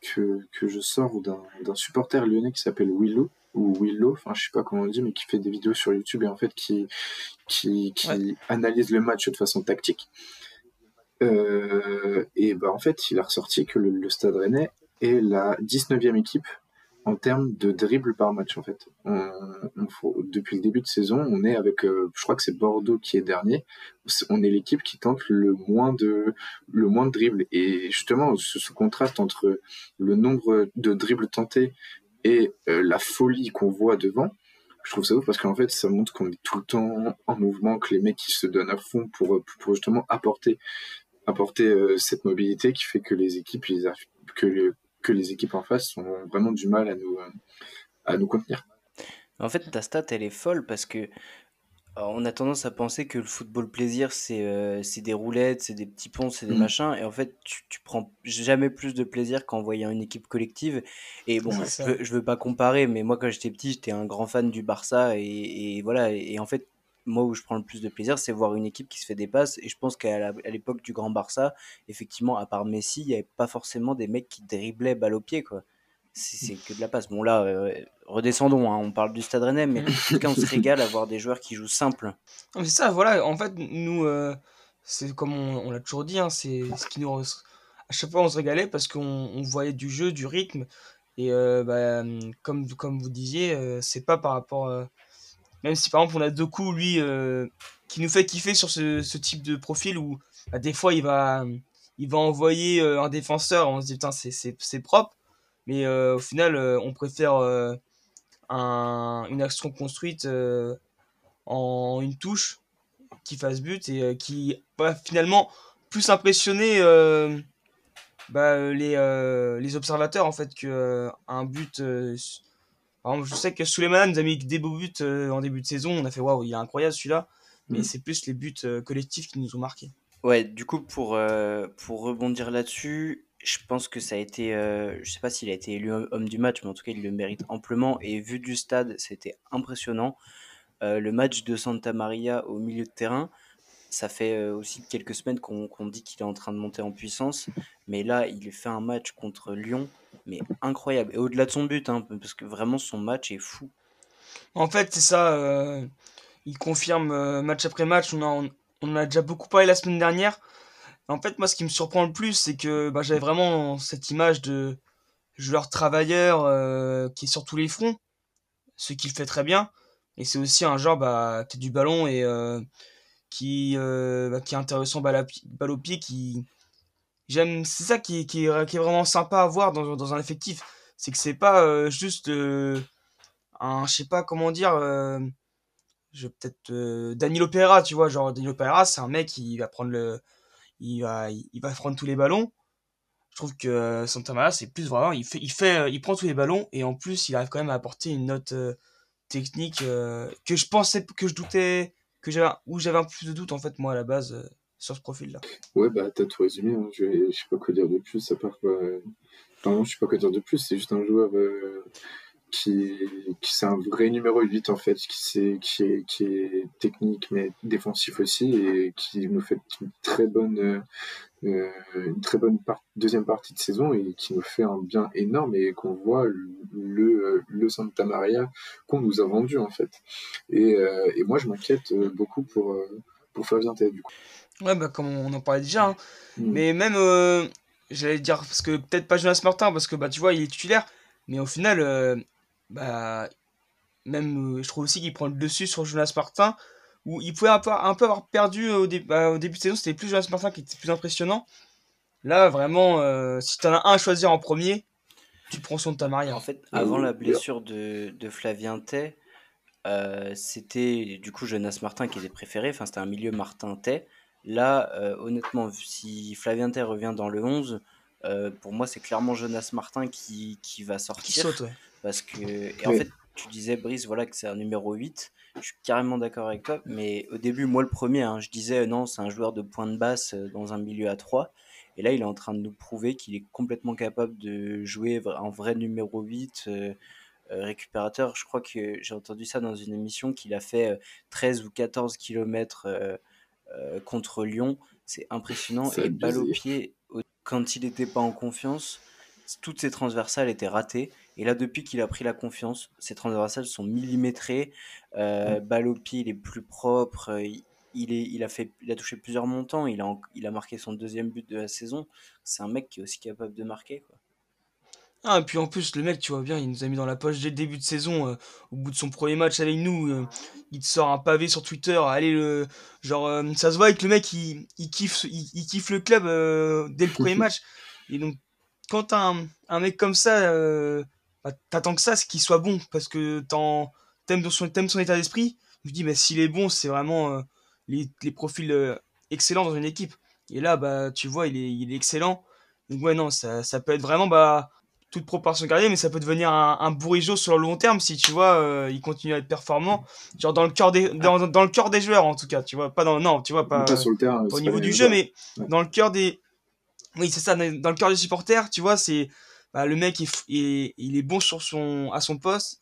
que, que je sors d'un supporter lyonnais qui s'appelle Willow ou Willow, enfin je sais pas comment on dit, mais qui fait des vidéos sur YouTube et en fait qui, qui, qui analyse le match de façon tactique. Euh, et bah en fait, il a ressorti que le, Stade Rennais est la 19e équipe en termes de dribble par match en fait. Depuis le début de saison, on est avec, euh, je crois que c'est Bordeaux qui est dernier. On est l'équipe qui tente le moins de dribbles et justement ce, contraste entre le nombre de dribbles tentés et euh, la folie qu'on voit devant, je trouve ça ouf parce qu'en fait, ça montre qu'on est tout le temps en mouvement, que les mecs qui se donnent à fond pour justement apporter, apporter euh, cette mobilité qui fait que les équipes, que, que les équipes en face ont vraiment du mal à nous, à nous contenir. En fait, ta stat, elle est folle parce que on a tendance à penser que le football plaisir, c'est euh, des roulettes, c'est des petits ponts, c'est des mmh. machins. Et en fait, tu, tu prends jamais plus de plaisir qu'en voyant une équipe collective. Et bon, je veux, veux pas comparer, mais moi, quand j'étais petit, j'étais un grand fan du Barça. Et, voilà. Et, en fait, moi, où je prends le plus de plaisir, c'est voir une équipe qui se fait des passes. Et je pense qu'à l'époque du grand Barça, effectivement, à part Messi, il n'y avait pas forcément des mecs qui driblaient balle au pied, quoi c'est que de la passe. Bon, là, euh, redescendons, hein, on parle du Stade Rennais, mais en tout cas, on se régale à voir des joueurs qui jouent simple. C'est ça, voilà, en fait, nous, euh, c'est comme on, l'a toujours dit, hein, c'est ce qui nous. À chaque fois, on se régalait parce qu'on voyait du jeu, du rythme, et euh, bah, comme, comme vous disiez, c'est pas par rapport. Même si par exemple, on a coups, lui, qui nous fait kiffer sur ce, type de profil où bah, des fois, il va, envoyer un défenseur, on se dit, putain, c'est propre. Mais euh, au final, euh, on préfère euh, un, une action construite en une touche qui fasse but et qui va finalement plus impressionner bah, les, les observateurs en fait que un but par exemple, je sais que Suleiman nous a mis des beaux buts en début de saison on a fait waouh il est incroyable celui-là mais mm. c'est plus les buts collectifs qui nous ont marqué ouais du coup pour pour rebondir là-dessus je pense que ça a été, euh, je sais pas s'il a été élu homme du match, mais en tout cas il le mérite amplement. Et vu du stade, c'était impressionnant. Euh, le match de Santa Maria au milieu de terrain, ça fait euh, aussi quelques semaines qu'on dit qu'il est en train de monter en puissance. Mais là, il fait un match contre Lyon, mais incroyable. Et au-delà de son but, hein, parce que vraiment son match est fou. En fait, c'est ça. il confirme match après match. On, a, a déjà beaucoup parlé la semaine dernière. En fait, moi, ce qui me surprend le plus, c'est que bah, j'avais vraiment cette image de joueur travailleur euh, qui est sur tous les fronts, ce qu'il fait très bien. Et c'est aussi un genre bah, qui a du ballon et euh, qui, euh, bah, qui est intéressant balle, balle au pied. Qui... J'aime, c'est ça qui, qui, est, vraiment sympa à voir dans, dans un effectif. C'est que c'est pas juste un, je sais pas comment dire, je peut-être Danilo Pereira, tu vois. Genre, Danilo Pereira, c'est un mec qui va prendre le il va, il va prendre tous les ballons. Je trouve que euh, Santa Maria, c'est plus vraiment, il fait, il fait, euh, il prend tous les ballons et en plus, il arrive quand même à apporter une note euh, technique que je pensais, que je doutais, que j'avais, où j'avais un peu plus de doute en fait moi à la base sur ce profil-là. Ouais, bah t'as tout résumé. Hein. Je, je sais pas quoi dire de plus à part je sais pas quoi dire de plus. C'est juste un joueur qui, c'est un vrai numéro 8 en fait, qui, est, qui, est, qui est technique mais défensif aussi et qui nous fait une très bonne, euh, une très bonne deuxième partie de saison et qui nous fait un bien énorme et qu'on voit le, le Santa Maria qu'on nous a vendu en fait. Et, euh, et moi je m'inquiète beaucoup pour, pour Flavien du coup. Ouais, bah, comme on en parlait déjà, hein. mm. mais même, euh, j'allais dire, parce que peut-être pas Jonas Martin, parce que bah, tu vois, il est titulaire, mais au final, bah, même, euh, je trouve aussi qu'il prend le dessus sur Jonas Martin, où il pouvait un peu, un peu avoir perdu au, bah, au début de saison, c'était plus Jonas Martin qui était plus impressionnant. Là, vraiment, euh, si tu en as un à choisir en premier, tu prends son Tamaria. En fait, avant la blessure de, de Flavien Tay, euh, c'était du coup Jonas Martin qui était préféré, enfin c'était un milieu Martin Tay. Là, honnêtement, si Flavien Tay revient dans le 11, pour moi c'est clairement Jonas Martin qui, qui va sortir. Qui saute, ouais. Parce que, et en fait, tu disais, Brice, voilà, que c'est un numéro 8. Je suis carrément d'accord avec toi. Mais au début, moi, le premier, hein, je disais, non, c'est un joueur de pointe basse euh, dans un milieu à 3. Et là, il est en train de nous prouver qu'il est complètement capable de jouer un vrai numéro 8 euh, euh, récupérateur. Je crois que j'ai entendu ça dans une émission qu'il a fait 13 ou 14 km contre Lyon. C'est impressionnant. Et balle au pied, quand il n'était pas en confiance, toutes ses transversales étaient ratées. Et là, depuis qu'il a pris la confiance, ses transversales sont millimétrées. Euh, mm. Au pied, il est plus propre. Euh, il, est, il, a fait, il a touché plusieurs montants. Il a, il a marqué son deuxième but de la saison. C'est un mec qui est aussi capable de marquer. Quoi. Ah, et puis en plus, le mec, tu vois bien, il nous a mis dans la poche dès le début de saison. Euh, au bout de son premier match avec nous, il te sort un pavé sur Twitter. Allez, le, genre, ça se voit avec le mec, il, il kiffe, il, kiffe le club dès le premier match. Et donc, quand un, un, mec comme ça, bah, t'attends que ça, c'est qu'il soit bon, parce que t'aimes son, son état d'esprit. Je me dis, bah, s'il est bon, c'est vraiment euh, les, les, profils euh, excellents dans une équipe. Et là, bah, tu vois, il est, il est excellent. Donc, ouais, non, ça, ça peut être vraiment bah, toute proportion gardée, mais ça peut devenir un, un bourrigeau sur le long terme si tu vois, euh, il continue à être performant. Genre dans le cœur des, dans, dans, le cœur des joueurs, en tout cas, tu vois, pas dans, non, tu vois, pas, pas, sur le terrain, au niveau du jeu, mais dans le cœur des, oui, c'est ça, dans le cœur des supporters, tu vois, c'est, bah, le mec est, il est bon sur son, à son poste.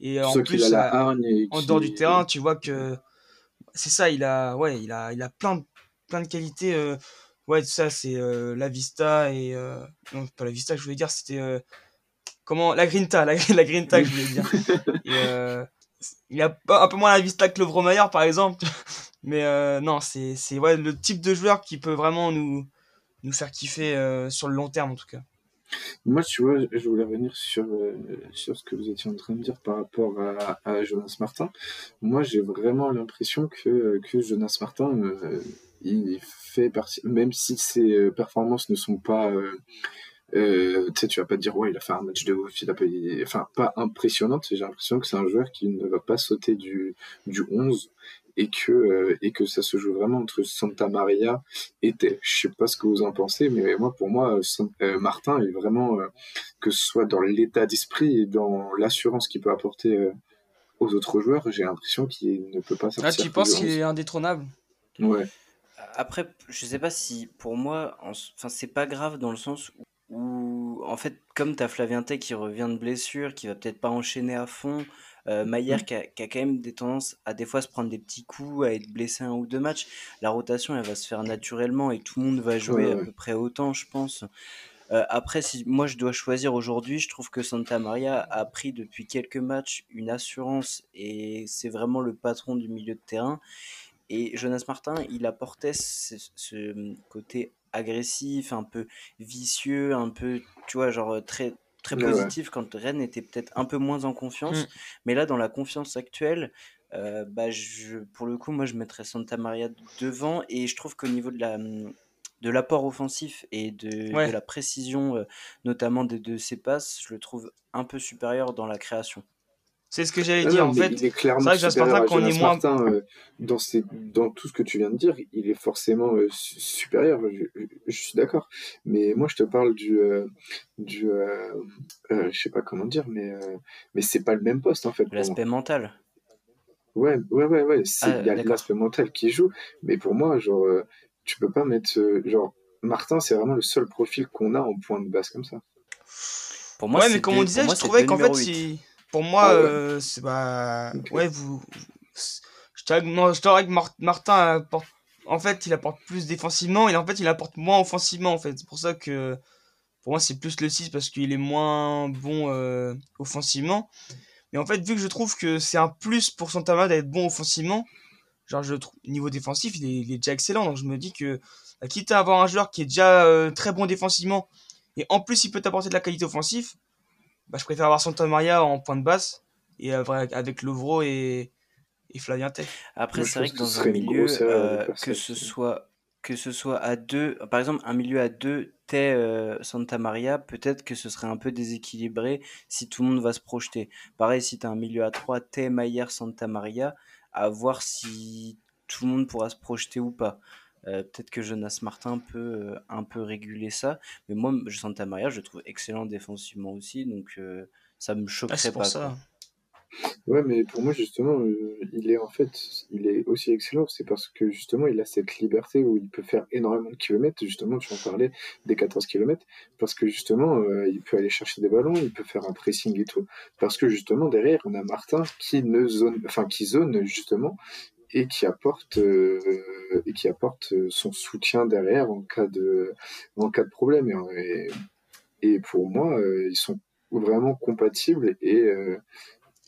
Et en plus, en dehors du terrain, tu vois que c'est ça, il a, ouais, il a, il a plein de, plein de qualités. Euh, ouais, ça, c'est euh, la Vista et. Euh, non, pas la Vista je voulais dire, c'était. comment La Grinta, la, la Grinta je voulais dire. il a un peu moins la Vista que le Vromayer, par exemple. Mais non, c'est ouais, le type de joueur qui peut vraiment nous, nous faire kiffer sur le long terme, en tout cas. Moi, tu vois, je voulais revenir sur, euh, sur ce que vous étiez en train de dire par rapport à, Jonas Martin. Moi, j'ai vraiment l'impression que, que Jonas Martin, euh, il fait partie, même si ses euh, performances ne sont pas. tu sais, tu vas pas dire, ouais, il a fait un match de ouf, il a pas, enfin, pas impressionnante. J'ai l'impression que c'est un joueur qui ne va pas sauter du, du 11 et que euh, et que ça se joue vraiment entre Santa Maria et Je sais pas ce que vous en pensez, mais moi pour moi euh, Martin est vraiment euh, que ce soit dans l'état d'esprit et dans l'assurance qu'il peut apporter aux autres joueurs, j'ai l'impression qu'il ne peut pas sortir. Ah, tu penses qu'il est indétrônable? Ouais. Après, je sais pas si pour moi, enfin c'est pas grave dans le sens où, en fait, comme tu as Flavien Tay qui revient de blessure, qui va peut-être pas enchaîner à fond, euh, Maillère mmh. qui a, qui a, quand même des tendances à des fois se prendre des petits coups, à être blessé un ou deux matchs. La rotation, elle va se faire naturellement et tout le monde va jouer à peu près autant, je pense. Euh, après, si moi je dois choisir aujourd'hui, je trouve que Santa Maria a pris depuis quelques matchs une assurance et c'est vraiment le patron du milieu de terrain. Et Jonas Martin, il apportait ce, ce côté agressif, un peu vicieux, un peu, tu vois, genre très très positif quand Rennes était peut-être un peu moins en confiance. Mmh. Mais là, dans la confiance actuelle, euh, bah, je, pour le coup, moi, je mettrais Santa Maria devant. Et je trouve qu'au niveau de la de l'apport offensif et de, de la précision, euh, notamment des deux ses passes, je le trouve un peu supérieur dans la création. C'est ce que j'allais dire en fait. C'est vrai que qu'on est moins. Euh, dans, dans tout ce que tu viens de dire, il est forcément euh, supérieur. Je, suis d'accord. Mais moi, je te parle du. Euh, du je sais pas comment dire, mais, mais c'est pas le même poste en fait. L'aspect mental. Ouais, ouais, ouais. ouais. Ah, il y a l'aspect mental qui joue. Mais pour moi, genre, tu peux pas mettre. genre, Martin, c'est vraiment le seul profil qu'on a en point de base comme ça. Pour moi, ouais, mais comme on disait, moi, je trouvais qu'en fait, c'est- pour moi, Ah ouais. euh, c'est bah, ouais, vous, je dirais que, Martin apporte, en fait, il apporte plus défensivement et en fait, il apporte moins offensivement, en fait. C'est pour ça que, pour moi, c'est plus le 6 parce qu'il est moins bon euh, offensivement. Mais en fait, vu que je trouve que c'est un plus pour Santa Maria d'être bon offensivement, genre, je trouve, niveau défensif, il est, il est déjà excellent. Donc, je me dis que, bah, quitte à avoir un joueur qui est déjà euh, très bon défensivement et en plus, il peut t'apporter de la qualité offensive, bah, je préfère avoir Santa Maria en point de basse et euh, avec Lovro et, et Flavien Tay. Après, c'est vrai que dans un milieu, euh, que ce soit que ce soit à deux, par exemple, un milieu à deux, Tay euh, Santa Maria, peut-être que ce serait un peu déséquilibré si tout le monde va se projeter. Pareil, si tu as un milieu à trois, Tay, Maillère, Santa Maria, à voir si tout le monde pourra se projeter ou pas. Euh, peut-être que Jonas Martin peut euh, un peu réguler ça, mais moi, je- Santa Maria, je le trouve excellent défensivement aussi, donc euh, ça me Ah, choquerait c'est pour pas. ça. quoi. Ouais, mais pour moi, justement, euh, il est en fait, il est aussi excellent, c'est parce que justement, il a cette liberté où il peut faire énormément de kilomètres. Justement, tu en parlais des 14 kilomètres, parce que justement, euh, il peut aller chercher des ballons, il peut faire un pressing et tout, parce que justement, derrière, on a Martin qui ne zone, enfin, qui zone justement et qui apporte euh, et qui apporte son soutien derrière en cas de en cas de problème. Et, pour moi, euh, ils sont vraiment compatibles et euh,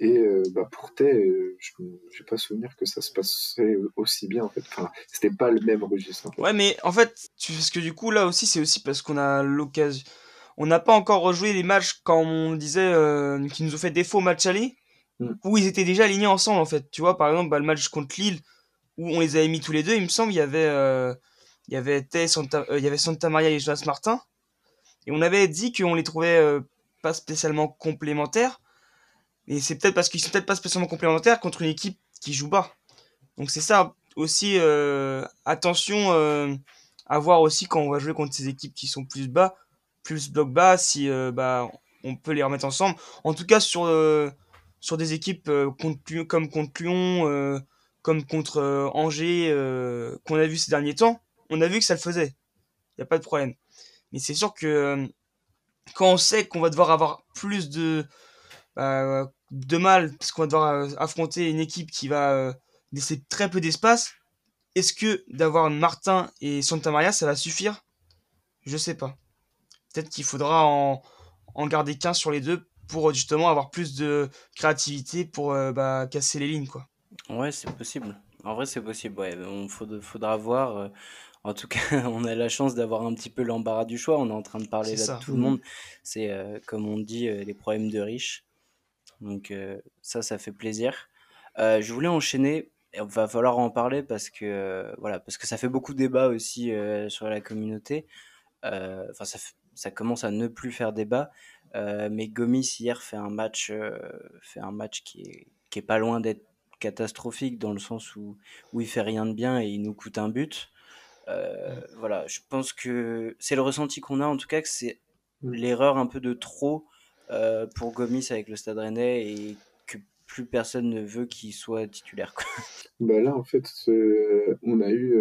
et bah, pour Tay, je n'ai pas souvenir que ça se passerait aussi bien en fait. C'était pas le même registre. fait. Ouais, mais en fait, parce que du coup, là aussi, c'est aussi parce qu'on a l'occasion. On n'a pas encore rejoué les matchs quand on disait qui nous ont fait défaut au match aller, Mm. où ils étaient déjà alignés ensemble en fait. Tu vois, par exemple, bah, le match contre Lille, où on les avait mis tous les deux, il me semble, il y avait, euh, il y avait Santa, euh, il y avait Santa Maria et Jonas Martin. Et on avait dit qu'on les trouvait euh, pas spécialement complémentaires. Et c'est peut-être parce qu'ils sont peut-être pas spécialement complémentaires contre une équipe qui joue bas. Donc c'est ça aussi, attention à voir aussi quand on va jouer contre ces équipes qui sont plus bas, plus bloc bas, si bah, on peut les remettre ensemble. En tout cas sur, sur des équipes euh, contre Lyon- comme contre Lyon, euh, comme contre euh, Angers, qu'on a vu ces derniers temps, on a vu que ça le faisait. Il n'y a pas de problème. Mais c'est sûr que quand on sait qu'on va devoir avoir plus de, bah, mal, parce qu'on va devoir affronter une équipe qui va laisser très peu d'espace, est-ce que d'avoir Martin et Santa Maria, ça va suffire? Je sais pas. Peut-être qu'il faudra en, en garder qu'un sur les deux pour justement avoir plus de créativité pour euh, bah, casser les lignes, quoi. Ouais, c'est possible. En vrai, c'est possible. Ouais, on faudra, faudra voir. euh, En tout cas, on a la chance d'avoir un petit peu l'embarras du choix. On est en train de parler là de tout le monde. C'est, euh, comme on dit, euh, les problèmes de riches. Donc euh, ça, ça fait plaisir. Je voulais enchaîner. Il va falloir en parler parce que voilà, parce que ça fait beaucoup de débat aussi sur la communauté. Enfin, ça, ça commence à ne plus faire débat. Euh, mais Gomis hier fait un match, euh, fait un match qui est, qui est pas loin d'être catastrophique dans le sens où, où il fait rien de bien et il nous coûte un but. Euh, voilà, je pense que c'est le ressenti qu'on a en tout cas que c'est Mm. l'erreur un peu de trop pour Gomis avec le Stade Rennais et que plus personne ne veut qu'il soit titulaire. quoi. Bah là, en fait, on a eu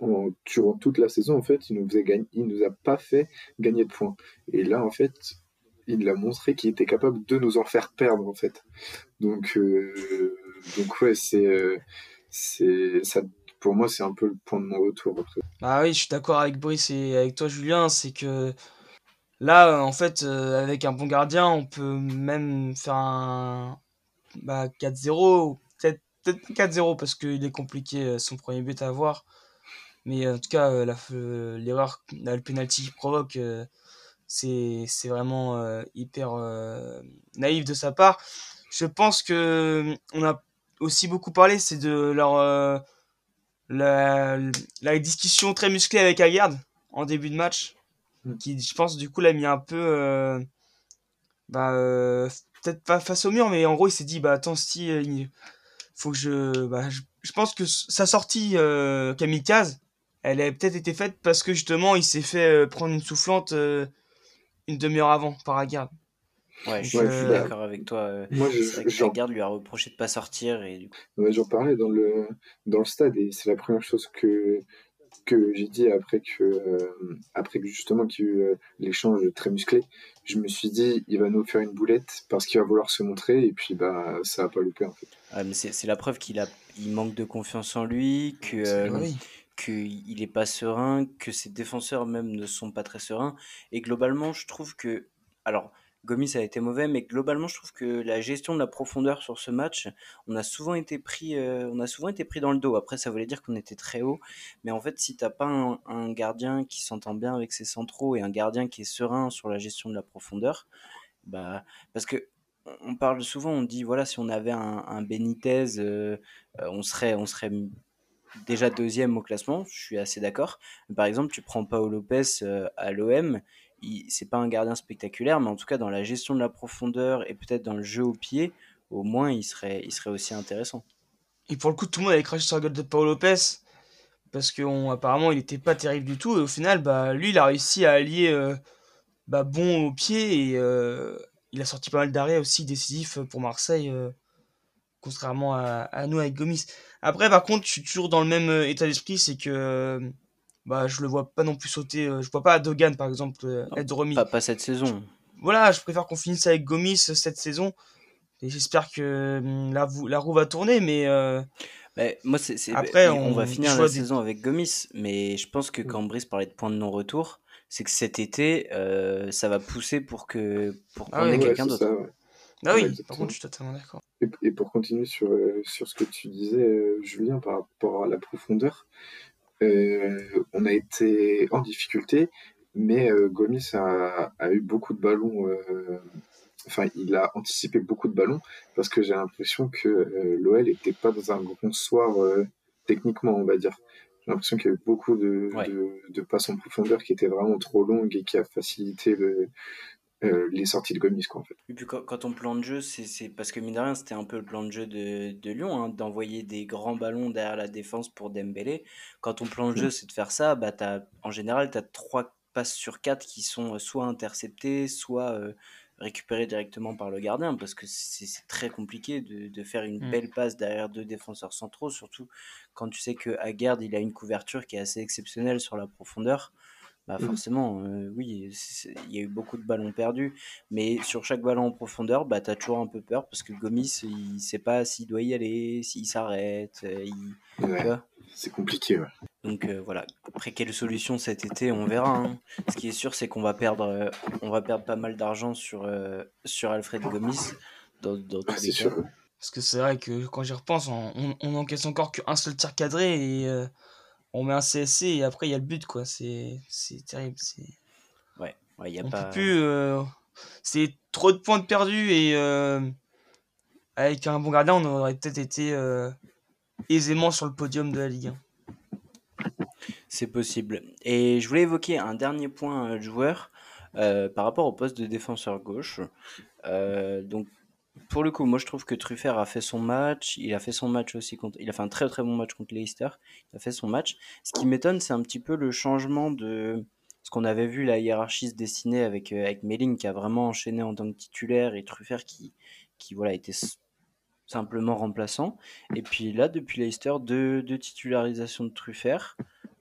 en, durant toute la saison, en fait, il nous faisait gagner, il nous a pas fait gagner de points. Et là, en fait, il a montré qu'il était capable de nous en faire perdre, en fait. Donc, euh, donc ouais, c'est, euh, c'est, ça, pour moi, c'est un peu le point de mon retour. Ah oui, je suis d'accord avec Brice et avec toi, Julien. C'est que là, en fait, euh, avec un bon gardien, on peut même faire un bah, 4-0, ou peut-être peut-être pas 4-0 parce qu'il est compliqué son premier but à avoir. Mais en tout cas, l'erreur, le penalty qu'il provoque, c'est c'est vraiment euh, hyper euh, naïf de sa part. Je pense que on a aussi beaucoup parlé, c'est de leur euh, la, la discussion très musclée avec Agard en début de match, Mm. qui je pense du coup l'a mis un peu bah, peut-être pas face au mur, mais en gros il s'est dit bah attends si il faut que je bah, je, je pense que sa sortie kamikaze elle a peut-être été faite parce que justement il s'est fait prendre une soufflante une demi-heure avant par. Ouais, je suis Ouais, je suis euh, d'accord avec toi. euh, Moi, je- C'est vrai que j'en Lagarde lui a reproché de pas sortir et du coup, Ouais, J'en parlais dans le, dans le stade et c'est la première chose que, que j'ai dit après que, euh, après que justement qu'il y a eu euh, l'échange très musclé, je me suis dit, il va nous faire une boulette parce qu'il va vouloir se montrer et puis bah ça a pas loupé en fait. Ah, mais c'est la preuve qu'il a, il manque de confiance en lui, que euh, qu'il est pas serein, que ses défenseurs même ne sont pas très sereins. Et globalement, je trouve que, alors Gomis a été mauvais, mais globalement, je trouve que la gestion de la profondeur sur ce match, on a souvent été pris, euh, on a souvent été pris dans le dos. Après, ça voulait dire qu'on était très haut, mais en fait, si t'as pas un, gardien qui s'entend bien avec ses centraux et un gardien qui est serein sur la gestion de la profondeur, bah, parce que on parle souvent, on dit voilà, si on avait un, Benitez, euh, euh, on serait, on serait déjà deuxième au classement. Je suis assez d'accord. Par exemple, tu prends Paolo Lopez à l'OM c'est pas un gardien spectaculaire, mais en tout cas dans la gestion de la profondeur et peut-être dans le jeu au pied, au moins il serait, aussi intéressant. Et pour le coup, tout le monde avait craché sur la gueule de Paul Lopez parce qu'apparemment il n'était pas terrible du tout. Et au final, bah, lui il a réussi à allier euh, bah, bon au pied et euh, il a sorti pas mal d'arrêts aussi décisifs pour Marseille, euh, contrairement à, à, nous avec Gomis. Après, par contre, je suis toujours dans le même état d'esprit, c'est que bah, je le vois pas non plus sauter. Euh, je vois pas Dogan, par exemple, euh, être remis. Pas, pas, cette saison. Voilà, je préfère qu'on finisse avec Gomis euh, cette saison. Et j'espère que hum, la, la, roue va tourner, mais. moi, c'est, Après, on, va finir la saison avec Gomis, mais je pense que quand Brice parlait de point de non-retour, c'est que cet été, ça va pousser pour que pour ah qu'on ait quelqu'un d'autre. Ah oui, par contre, je suis totalement d'accord. Et, et, pour continuer sur, sur ce que tu disais, Julien, par rapport à la profondeur, euh, on a été en difficulté, mais euh, Gomis a, eu beaucoup de ballons. Euh, enfin, il a anticipé beaucoup de ballons parce que j'ai l'impression que l'OL n'était pas dans un grand soir techniquement, on va dire. J'ai l'impression qu'il y a eu beaucoup de, de, passes en profondeur qui étaient vraiment trop longues et qui a facilité le, euh, les sorties de Gomis quoi en fait. Et puis quand, quand on plan de jeu, c'est parce que mine de rien c'était un peu le plan de jeu de, de Lyon, hein, d'envoyer des grands ballons derrière la défense pour Dembélé. Quand on plan de jeu c'est de faire ça, bah as, en général tu as 3 passes sur 4 qui sont euh, soit interceptées, soit euh, récupérées directement par le gardien, parce que c'est très compliqué de, de faire une mm. belle passe derrière deux défenseurs centraux, surtout quand tu sais que Haggard il a une couverture qui est assez exceptionnelle sur la profondeur. Bah mmh forcément, euh, oui, il y a eu beaucoup de ballons perdus, mais sur chaque ballon en profondeur, bah, tu as toujours un peu peur parce que Gomis, il sait pas s'il doit y aller, s'il s'arrête. Euh, c'est compliqué, Donc euh, voilà, après quelle solution cet été, on verra. Hein. Ce qui est sûr, c'est qu'on va perdre, on va perdre pas mal d'argent sur, sur Alfred Gomis dans, dans tous les cas. Parce que c'est vrai que quand j'y repense, on, on, encaisse encore qu'un seul tir cadré et on met un CSC et après il y a le but quoi. C'est c'est terrible c'est ouais il y a on pas peut plus euh, c'est trop de points de perdus et euh, avec un bon gardien on aurait peut-être été euh, aisément sur le podium de la Ligue 1 c'est possible. Et je voulais évoquer un dernier point de joueur par rapport au poste de défenseur gauche. Donc pour le coup, moi je trouve que Truffert a fait son match. Il a fait son match aussi contre. Il a fait un très très bon match contre Leicester. Il a fait son match. Ce qui m'étonne, c'est un petit peu le changement de ce qu'on avait vu la hiérarchie se dessiner avec euh, qui a vraiment enchaîné en tant que titulaire et Truffert qui voilà était simplement remplaçant. Et puis là, depuis Leicester, deux, deux titularisations de Truffert.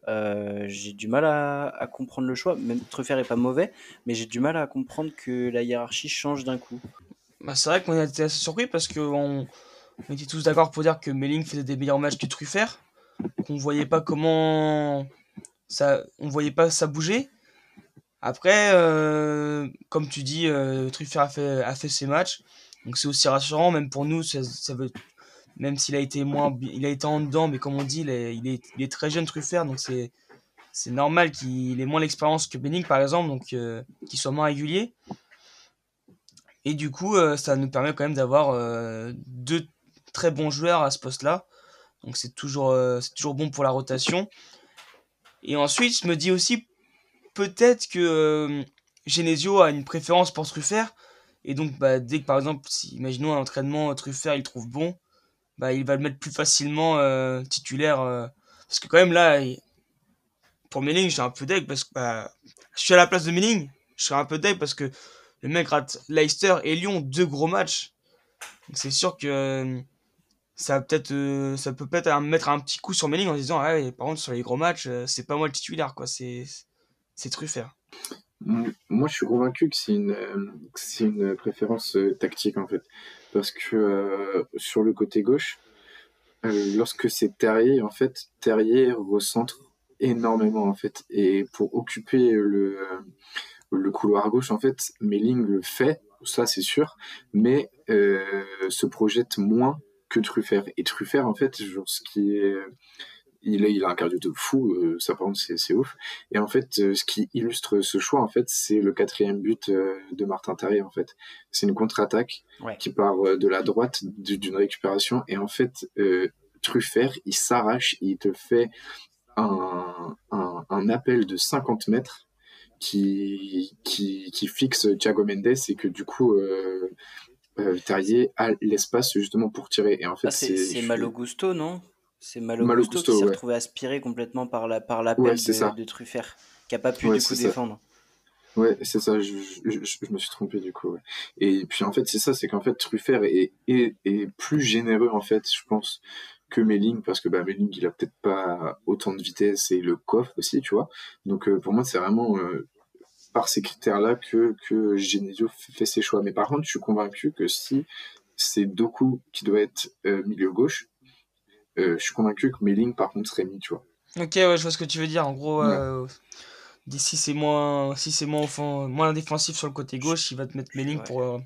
Euh, j'ai du mal à, à, comprendre le choix. Même Truffert est pas mauvais, mais j'ai du mal à comprendre que la hiérarchie change d'un coup. Bah, c'est vrai qu'on a été assez surpris parce qu'on on était tous d'accord pour dire que Melling faisait des meilleurs matchs que Truffert, qu'on voyait pas comment ça, on voyait pas ça bouger. Après, euh, comme tu dis, euh, a fait, a ses matchs, donc c'est aussi rassurant, même pour nous, ça, veut, même s'il a été moins, il a été en dedans, mais comme on dit, il est, très jeune Truffert, donc c'est c'est normal qu'il ait moins l'expérience que Benning par exemple, donc euh, qu'il soit moins régulier. Et du coup, euh, ça nous permet quand même d'avoir euh, deux très bons joueurs à ce poste-là. Donc c'est toujours, euh, toujours bon pour la rotation. Et ensuite, je me dis aussi peut-être que Genesio a une préférence pour Truffert. Et donc, bah, dès que par exemple, si, imaginons un entraînement, Truffert il trouve bon, bah, il va le mettre plus facilement titulaire. parce que quand même là, pour Melling, j'ai un peu deg parce que bah, je suis à la place de Melling. Je serais un peu deg parce que le mec rate Leicester et Lyon, deux gros matchs. C'est sûr que ça peut-être euh, ça peut peut-être mettre un petit coup sur Melling en disant ah par contre sur les gros matchs euh, c'est pas moi le titulaire quoi. C'est c'est moi je suis convaincu que c'est une c'est une préférence tactique en fait. Parce que sur le côté gauche lorsque c'est Terrier en fait Terrier recentre énormément en fait. Et pour occuper le le couloir gauche en fait Melling le fait ça c'est sûr mais se projette moins que Truffert. Et Truffert, en fait, genre, ce qui est. Il a, il a un cardio de fou, euh, ça par contre c'est ouf. Et en fait, euh, ce qui illustre ce choix, en fait, c'est le quatrième but euh, de Martin Terrier, en fait. C'est une contre-attaque qui part de la droite d'une récupération. Et en fait, Truffert, il s'arrache, il te fait un, un, un, appel de 50 mètres qui, qui, qui fixe Thiago Mendes et que du coup, euh, Terrier a l'espace justement pour tirer. Et en fait, ah, c'est Malo Gusto, non? C'est Malo, Gusto, qui s'est retrouvé aspiré complètement par la par l'appel de, de, Truffert, qui a pas pu du coup défendre. Ouais, c'est ça, je, je, me suis trompé du coup. Et puis en fait, c'est ça, c'est qu'en fait, Truffert est, est, est, plus généreux en fait, je pense, que Melling, parce que bah, Melling, il a peut-être pas autant de vitesse et le coffre aussi, tu vois. Donc euh, pour moi, c'est vraiment euh, par ces critères-là que, que Genesio fait ses choix. Mais par contre, je suis convaincu que si c'est Doku qui doit être euh, milieu gauche, euh, je suis convaincu que Melling, par contre, serait mis, tu vois. Ok, ouais, je vois ce que tu veux dire. En gros, euh, si c'est moins, si c'est moins, moins défensif sur le côté gauche, il va te mettre Melling pour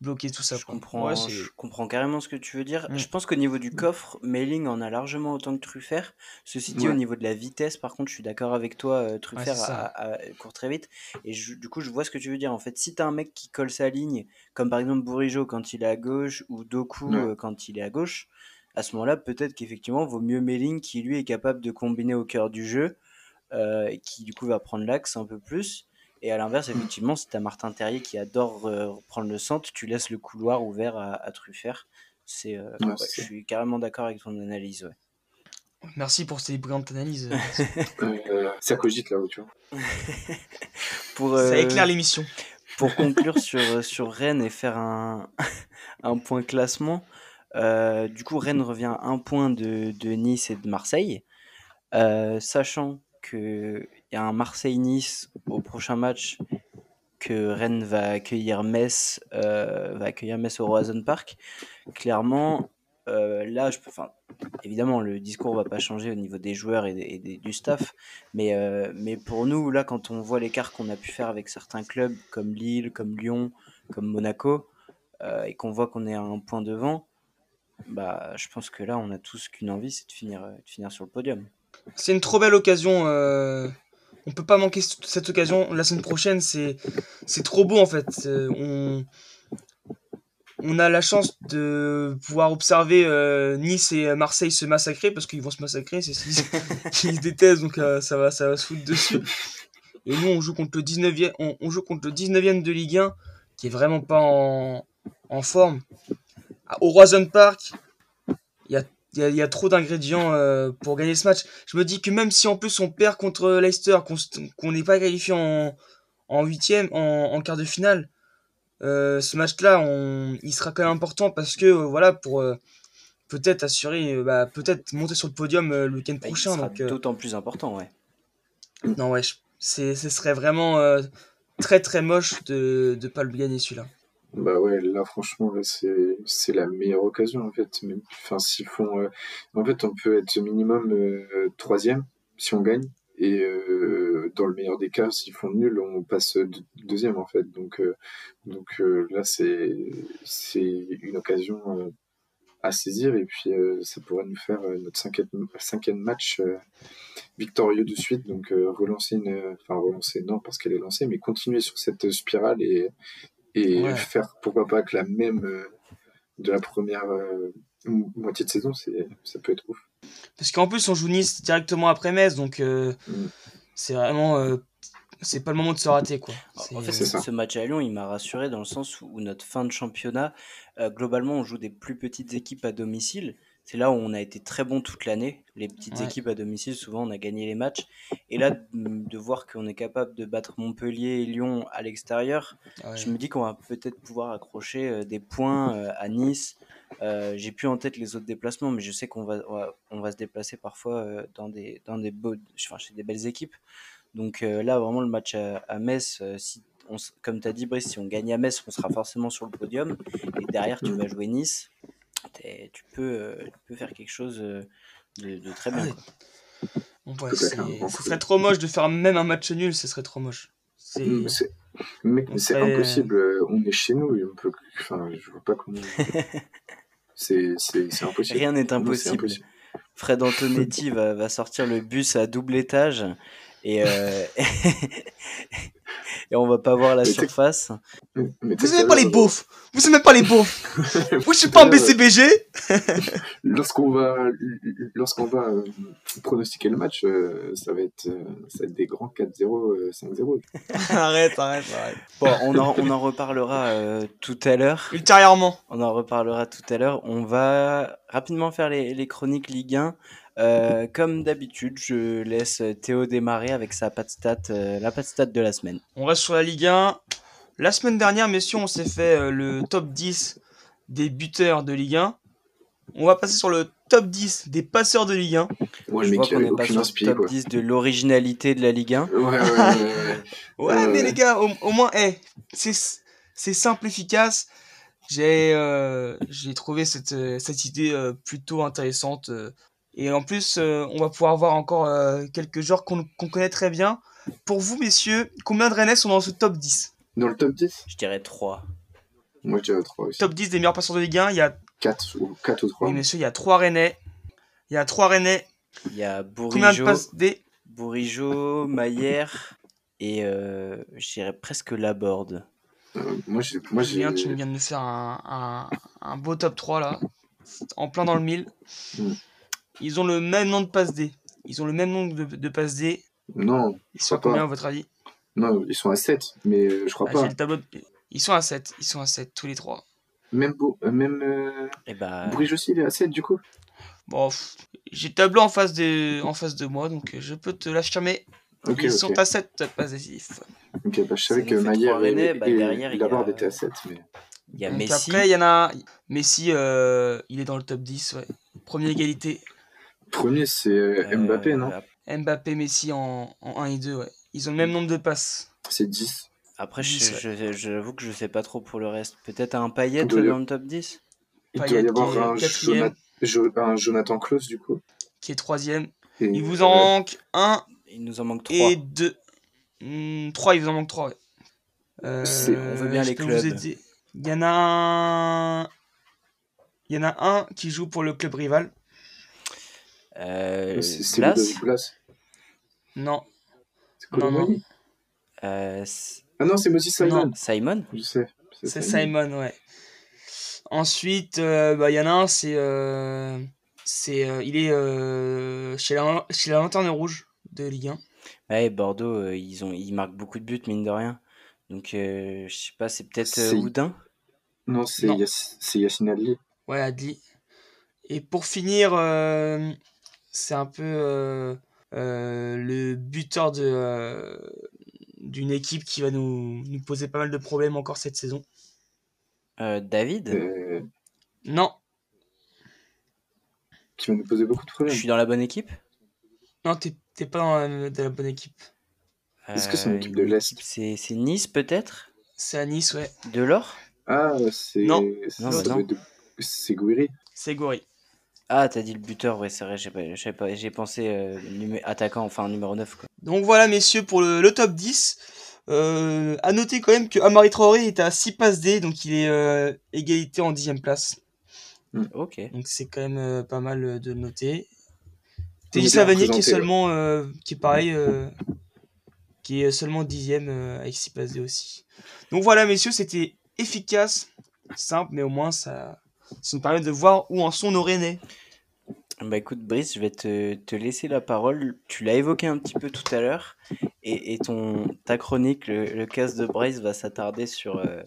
bloquer tout ça. Je comprends, je comprends carrément ce que tu veux dire. Mm. Je pense qu'au niveau du coffre, Mailing en a largement autant que Truffert. Ceci dit, au niveau de la vitesse, par contre, je suis d'accord avec toi, euh, Truffert court très vite. Et du coup, je vois ce que tu veux dire. En fait, si tu as un mec qui colle sa ligne, comme par exemple Bourigeau quand il est à gauche ou Doku euh, quand il est à gauche, à ce moment-là, peut-être qu'effectivement, vaut mieux Mailing qui lui est capable de combiner au cœur du jeu. Euh, et qui du coup va prendre l'axe un peu plus et à l'inverse, effectivement, si tu as Martin Terrier qui adore euh, prendre le centre, tu laisses le couloir ouvert à, à Truffert. C'est, euh, je suis carrément d'accord avec ton analyse. Merci pour ces brillantes analyses. Euh, ça cogite là-haut, tu vois. pour, ça éclaire l'émission. Pour conclure sur, sur Rennes et faire un, un point classement, du coup, Rennes revient à un point de, de Nice et de Marseille. sachant qu'il y a un Marseille-Nice au prochain match que Rennes va accueillir Metz, euh, va accueillir Metz au Roison Park. Clairement, euh, là, évidemment, le discours va pas changer au niveau des joueurs et, du staff, mais, euh, mais pour nous, là, quand on voit l'écart qu'on a pu faire avec certains clubs comme Lille, comme Lyon, comme Monaco, et qu'on voit qu'on est à un point devant, bah, je pense que là, on a tous qu'une envie, c'est de finir, de finir sur le podium. C'est une trop belle occasion. Euh... On peut pas manquer cette occasion. La semaine prochaine, c'est trop beau en fait. On on a la chance de pouvoir observer euh, Nice et Marseille se massacrer parce qu'ils vont se massacrer, c'est ils, se détestent donc euh, ça va ça va se foutre dessus. Et nous on joue contre le 19e on, joue contre le 19e de Ligue 1 qui est vraiment pas en, en forme. Au Roison Park, il y a il y, a trop d'ingrédients euh, pour gagner ce match. Je me dis que même si en plus on perd contre Leicester, qu'on n'est pas qualifié en, en huitième, en, en quart de finale, euh, ce match-là, il sera quand même important parce que euh, voilà pour peut-être assurer, bah, peut-être monter sur le podium le week-end bah, prochain. donc d'autant plus important, ouais. Non ouais, c'est, ce serait vraiment très très moche de ne pas le gagner celui-là. Bah ouais, là franchement, c'est, la meilleure occasion en fait. Enfin, s'ils font, euh, en fait, on peut être minimum euh, troisième si on gagne. Et euh, dans le meilleur des cas, s'ils font nul, on passe deuxième en fait. Donc, donc là, c'est, c'est une occasion à saisir et puis ça pourrait nous faire notre cinquième, cinquième match victorieux de suite. Donc relancer une, enfin relancer non parce qu'elle est lancée, mais continuer sur cette spirale et, et faire pourquoi pas que la même euh, de la première euh, moitié de saison, c'est ça peut être ouf. Parce qu'en plus on joue Nice directement après Metz, donc euh, mm. c'est vraiment c'est pas le moment de se rater quoi. En fait, ce match à Lyon, il m'a rassuré dans le sens où notre fin de championnat, globalement, on joue des plus petites équipes à domicile c'est là où on a été très bon toute l'année. Les petites équipes à domicile, souvent, on a gagné les matchs. Et là, de voir qu'on est capable de battre Montpellier et Lyon à l'extérieur, je me dis qu'on va peut-être pouvoir accrocher euh, des points euh, à Nice, Euh, j'ai plus en tête les autres déplacements, mais je sais qu'on va, on va, on va se déplacer parfois dans des, dans des beaux, enfin, chez des belles équipes. Donc euh, là, vraiment, le match à, à Metz, si on, comme tu as dit, Brice, si on gagne à Metz, on sera forcément sur le podium. Et derrière, tu vas jouer Nice. Tu peux, euh, tu peux faire quelque chose euh, de, de très bien. Ah quoi. Bon, ouais, grand ce serait trop moche de faire même un match nul, ce serait trop moche. C'est Mm, c'est- Mec, on mais c'est serait- impossible. euh, On est chez nous. On peut... Enfin, je vois pas comment. c'est c'est- c'est impossible. Rien n'est impossible. Fred Antonetti va, va sortir le bus à double étage et, euh, et on va pas voir la Mais surface. Mais Vous aimez pas les beaufs Vous aimez pas les beaufs Moi je suis pas un l'heure, BCBG Lorsqu'on va, lorsqu'on va euh, pronostiquer le match, euh, ça, va être, euh, ça va être des grands 4-0, euh, 5-0. Arrête, arrête, arrête. Bon, on en, on en reparlera euh, tout à l'heure. Ultérieurement. On en reparlera tout à l'heure. On va rapidement faire les, les chroniques Ligue 1. Euh, comme d'habitude, je laisse Théo démarrer avec sa patte stat, euh, la patte stat de la semaine. On reste sur la Ligue 1. La semaine dernière, messieurs, on s'est fait euh, le top 10 des buteurs de Ligue 1. On va passer sur le top 10 des passeurs de Ligue 1. Moi, je le vois qu'on n'est pas sur le top quoi. 10 de l'originalité de la Ligue 1. Ouais, ouais, ouais, ouais. Ouais, mais les gars, au, au moins, eh, c'est c'est simple, efficace. J'ai euh, j'ai trouvé cette, cette idée euh, plutôt intéressante. Et en plus, euh, on va pouvoir voir encore euh, quelques joueurs qu'on connaît très bien. Pour vous, messieurs, combien de Rennais sont dans ce top 10 Dans le top 10 Je dirais 3. Moi, je dirais 3 aussi. Top 10 des meilleurs passeurs de Ligue 1, il y a, 4 ou, 4 ou 3. oui, messieurs, il y a 3 Rennais. Il y a 3 Rennais. Il y a Combien de Bourigeau, Maillère et euh, je dirais presque Laborde. Euh, moi, j'ai. Moi, j'ai. Julien, tu viens de nous faire un, un, un beau top 3 là, en plein dans le mille. Ils ont le même nom de passe D. Ils ont le même nombre de, de passes D. Non, Ils sont à pas. combien à votre avis non, ils sont à 7, mais euh, je crois Ah, J'ai pas. le tableau. de- Ils sont à 7. Ils sont à 7 tous les trois. Même, Beau- euh, même euh, Et bah, Bourige aussi, il est à 7 du coup. Bon, pff, j'ai le tableau en face de, en face de moi, donc euh, je peux te l'affirmer. Ok, Ils ok. sont à 7 passes décisives. Ok, bah, je savais que trois et, bah, et derrière, il a- étaient à 7, mais. il y a Messi. après, il y en a. Messi, euh, il est dans le top 10, ouais. Première égalité. Premier, c'est euh, Euh, Mbappé, non? Mbappé, Messi en, en 1 et 2, ouais. Ils ont le même nombre de passes. C'est 10. Après, dix, je- je- j'avoue que je sais pas trop pour le reste. Peut-être un doit y dans le top 10 Il doit Payet y qui avoir un. Jonathan, Jo- un Jonathan Klaus, du coup. qui est troisième. Et, Il vous en euh, manque un Il nous en manque 3. et deux. Hmm, trois, il vous en manque trois, ouais. Euh, on veut bien je les clubs. vous aider. Il y en a un. Il y en a un qui joue pour le club rival. Euh, c'est Blas Blas? Non. C'est Non, non. Euh, Ah non, c'est Moses Simon. Simon Je sais. C'est Simon, ouais. Ensuite, euh, bah, il y en a un, c'est. euh, c'est euh, il est euh, chez, la, chez la Lanterne Rouge de Ligue 1. Ouais, Bordeaux, euh, ils, ont, ils marquent beaucoup de buts, mine de rien. Donc, euh, je sais pas, c'est peut-être euh, C'est- Houdin Non, c'est Yacine Adli. Ouais, Adli. Et pour finir, euh, c'est un peu euh, euh, le buteur de, euh, d'une équipe qui va nous, nous poser pas mal de problèmes encore cette saison. Euh, David? Euh, Non, qui va nous poser beaucoup de Je problèmes. suis dans la bonne équipe? Non, t'es, t'es pas dans la, dans la bonne équipe. Est-ce que c'est une équipe de l'Est? C'est c'est Nice, peut-être? C'est à Nice, ouais. Delors? Ah, c'est. Non. c'est- bah de- C'est Gouiri. Ah, t'as dit le buteur, ouais, c'est vrai, j'ai pas- j'ai pas- j'ai pensé euh, numé- attaquant, enfin numéro 9. Quoi. Donc voilà, messieurs, pour le, le top 10. Euh, à noter quand même que Amari Traoré est à 6 passes D, donc il est euh, égalité en 10 place. Ok. Donc c'est quand même euh, pas mal euh, de le noter. Teddy bien Savanier qui est représenté, ouais. seulement, euh, qui est pareil, euh, qui est seulement dixième euh, avec 6 passes D aussi. Donc voilà, messieurs, c'était efficace, simple, mais au moins ça, ça nous permet de voir où en sont nos Rennais. Bah écoute, Brice, je vais te, te laisser la parole. Tu l'as évoqué un petit peu tout à l'heure. Et, et ton, ta chronique, le, le casse de Brice, va s'attarder sur, euh,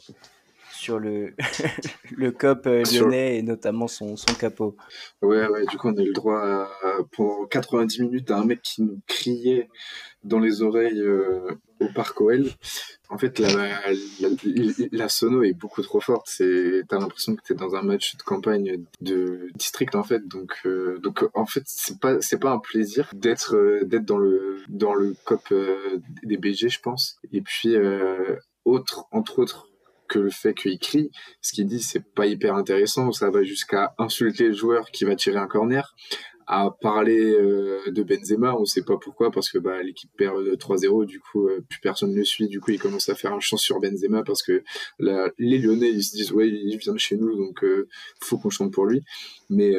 sur le, le COP euh, lyonnais et notamment son, son capot. Ouais, ouais, du coup, on a eu le droit à- pour 90 minutes à un mec qui nous criait dans les oreilles au parc OL. En fait, la, la, sono est beaucoup trop forte. C'est, t'as l'impression que t'es dans un match de campagne de district en fait. Donc, donc en fait, c'est pas, pas un plaisir d'être, d'être dans le, cop des BG, je pense. Et puis, entre autres, que le fait qu'il crie, ce qu'il dit, c'est pas hyper intéressant. Ça va jusqu'à insulter le joueur qui va tirer un corner, à parler euh, de Benzema, on sait pas pourquoi, parce que bah, l'équipe perd 3-0, du coup, euh, plus personne ne suit, du coup, il commence à faire un chant sur Benzema, parce que les Lyonnais, ils se disent, ouais, il vient de chez nous, donc euh, faut qu'on chante pour lui. Mais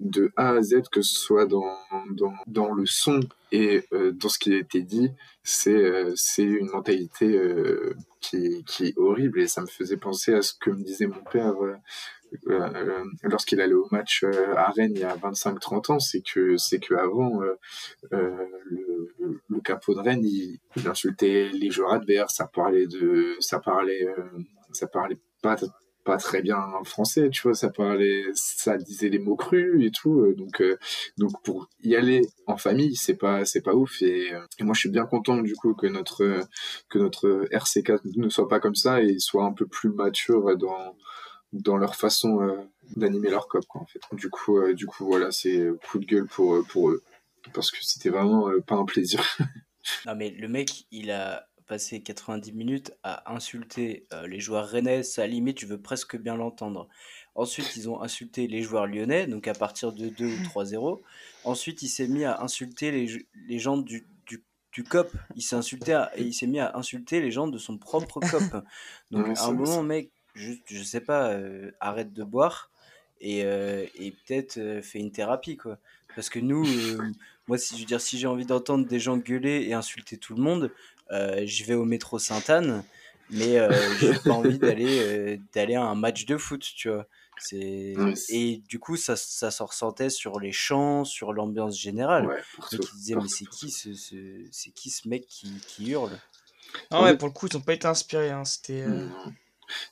de A à Z, que ce soit dans, dans, dans le son et dans ce qui a été dit, c'est c'est une mentalité qui, qui est horrible, et ça me faisait penser à ce que me disait mon père euh, lorsqu'il allait au match euh, à Rennes il y a 25-30 ans, c'est que c'est que avant euh, le, le, capot de Rennes, il, insultait les joueurs adverses, ça parlait de, ça parlait, ça parlait pas pas très bien en français, tu vois, ça parlait, ça disait les mots crus et tout, donc donc pour y aller en famille, c'est pas c'est pas ouf et, et, moi je suis bien content du coup que notre que notre RC4 ne soit pas comme ça et soit un peu plus mature dans dans leur façon euh, d'animer leur cop quoi en fait. Du coup euh, du coup voilà c'est coup de gueule pour euh, pour eux parce que c'était vraiment pas un plaisir. Non mais le mec il a passé 90 minutes à insulter les joueurs rennais à la limite tu veux presque bien l'entendre ensuite ils ont insulté les joueurs lyonnais donc à partir de 2 ou 3-0 ensuite il s'est mis à insulter les, les gens du, du, du COP, il s'est insulté et il s'est mis à insulter les gens de son propre COP. Donc à un moment, mec, juste, je sais pas, euh, arrête de boire et, euh, et peut-être euh, fais une thérapie, quoi. Parce que nous, moi, si, je veux dire, si j'ai envie d'entendre des gens gueuler et insulter tout le monde, je vais au métro Sainte-Anne, mais j'ai pas envie d'aller d'aller à un match de foot, tu vois. C'est... Et du coup, ça, ça se ressentait sur les chants, sur l'ambiance générale. Ouais, Donc ils disaient, mais c'est qui ce, ce, c'est qui ce mec qui, qui hurle? Ah ouais, pour le coup, ils n'ont pas été inspirés. Hein. C'était,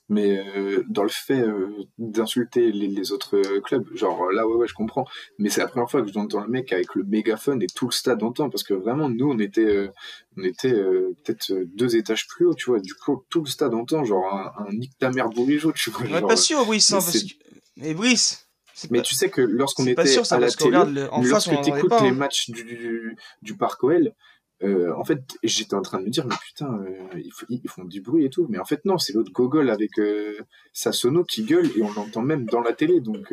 mais euh, dans le fait euh, d'insulter les, les, autres euh, clubs, genre là ouais ouais je comprends, mais c'est la première fois que j'entends le mec avec le mégaphone et tout le stade entend parce que vraiment nous on était on était peut-être deux étages plus haut, tu vois, du coup tout le stade entend genre un, un Nick ta mère bourrigeau, tu vois. Ouais, pas sûr Brice, hein, parce que... mais Brice. Mais tu sais que lorsqu'on était sûr, ça, à la télé, en lorsque t'écoutes les hein. matchs du, du, du Parc OL, euh, en fait, j'étais en train de me dire, mais putain, euh, ils, font du bruit et tout. Mais en fait, non, c'est l'autre gogol avec euh, sa sono qui gueule et on l'entend même dans la télé. Donc,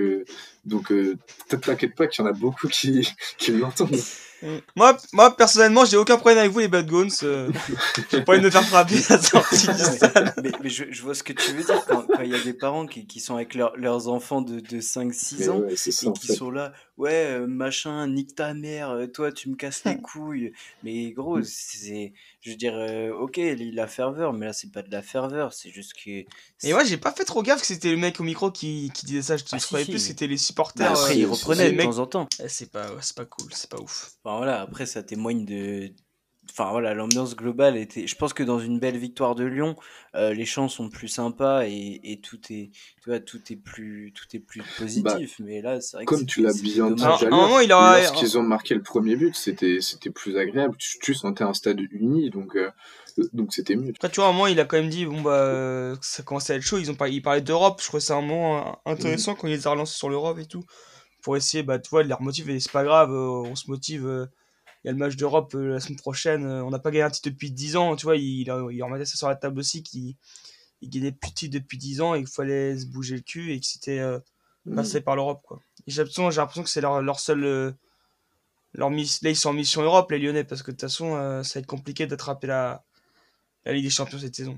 donc t'inquiète pas qu'il y en a beaucoup qui, qui l'entendent. Moi, moi, personnellement, j'ai aucun problème avec vous, les Bad Guns. j'ai pas envie de me faire frapper à sortie du stade. Mais, mais je, je, vois ce que tu veux dire quand il y a des parents qui, qui sont avec leurs enfants de, de 5-6 ans et qui sont là ouais, euh, machin, nique ta mère, euh, toi tu me casses les couilles. Mais gros, mmh. c'est, je veux dire, euh, ok, il a ferveur, mais là c'est pas de la ferveur, c'est juste que. Et ouais, j'ai pas fait trop gaffe que c'était le mec au micro qui, qui disait ça, je te ah, croyais plus c'était les supporters. Bah, après, il reprenait de temps en temps. Eh, c'est pas, c'est pas cool, c'est pas ouf. Enfin voilà, après ça témoigne de, enfin voilà, l'ambiance globale était. Je pense que dans une belle victoire de Lyon, euh, les chants sont plus sympas et, et, tout est, tu vois, tout est plus, tout est plus positif. Bah, mais là, c'est vrai comme tu l'as bien dit, lorsqu'ils ont marqué le premier but, c'était, c'était plus agréable. Tu, sentais un stade uni, donc. Euh, donc c'était mieux. Après, tu vois, à un moment, il a quand même dit bon, bah, ça commençait à être chaud. Ils ont pas, il parlait d'Europe. Je trouvais ça un moment intéressant mmh. quand il les a relancés sur l'Europe et tout. Pour essayer, bah, tu vois, de les remotiver. C'est pas grave, euh, on se motive y a le match d'Europe euh, la semaine prochaine. Euh, on n'a pas gagné un titre depuis 10 ans. Tu vois, il, il, remettait ça sur la table aussi, qu'il il gagnait plus de titres depuis 10 ans et qu'il fallait se bouger le cul et que c'était euh, mm. passé par l'Europe. Quoi. j'ai l'impression que c'est leur, leur seul. leur miss, là, ils sont en mission Europe, les Lyonnais, parce que de toute façon, ça va être compliqué d'attraper la, la Ligue des Champions cette saison.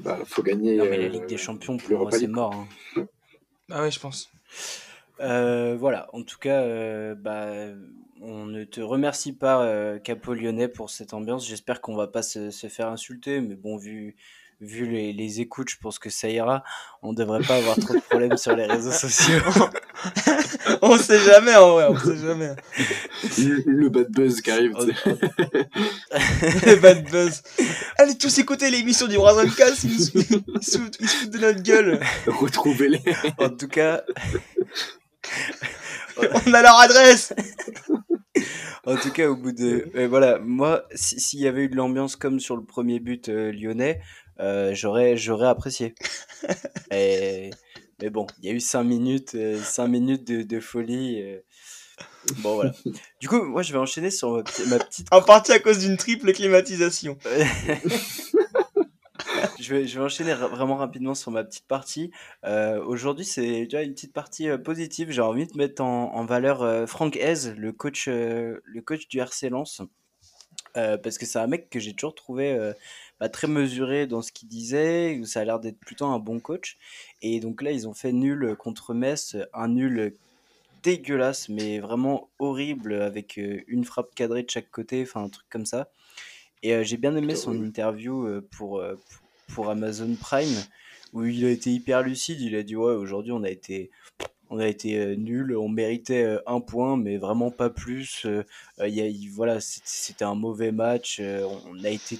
Bah, faut gagner. Non, mais la Ligue des Champions, pour moi, c'est mort. Hein. Bah ouais, je pense. Voilà, en tout cas, bah, on ne te remercie pas, euh, Capo Lyonnais, pour cette ambiance. J'espère qu'on va pas se, faire insulter, mais bon, vu, vu les, écoutes, je pense que ça ira. On devrait pas avoir trop de problèmes sur les réseaux sociaux. on sait jamais, en vrai, on sait jamais. Le, bad buzz qui arrive. le bad buzz. Allez tous écouter l'émission du Roi Cast, ils, ils, se foutent de notre gueule. Retrouvez-les. En tout cas. On a leur adresse En tout cas, au bout de. euh, voilà, moi, si- s'il y avait eu de l'ambiance comme sur le premier but euh, lyonnais, euh, j'aurais, j'aurais apprécié. Et- Mais bon, il y a eu 5 minutes, euh, cinq minutes de, de folie. Bon, voilà. Du coup, moi, je vais enchaîner sur ma, petite- ma petite En partie à cause d'une triple climatisation. je, vais, je vais enchaîner ra- vraiment rapidement sur ma petite partie. Euh, Aujourd'hui, c'est tu vois, une petite partie euh, positive. J'ai envie de mettre en, en valeur euh, Franck Hez, le coach, euh, le coach du RC Lens. Euh, parce que c'est un mec que j'ai toujours trouvé euh, bah, très mesuré dans ce qu'il disait. Ça a l'air d'être plutôt un bon coach. Et donc là, ils ont fait nul contre Metz, un nul dégueulasse, mais vraiment horrible, avec euh, une frappe cadrée de chaque côté, enfin un truc comme ça. Et euh, j'ai bien aimé son interview euh, pour, euh, pour Amazon Prime, où il a été hyper lucide. Il a dit Ouais, aujourd'hui, on a été. On a été euh, nul, on méritait euh, un point, mais vraiment pas plus. Euh, euh, voilà, c'était un mauvais match. on a été,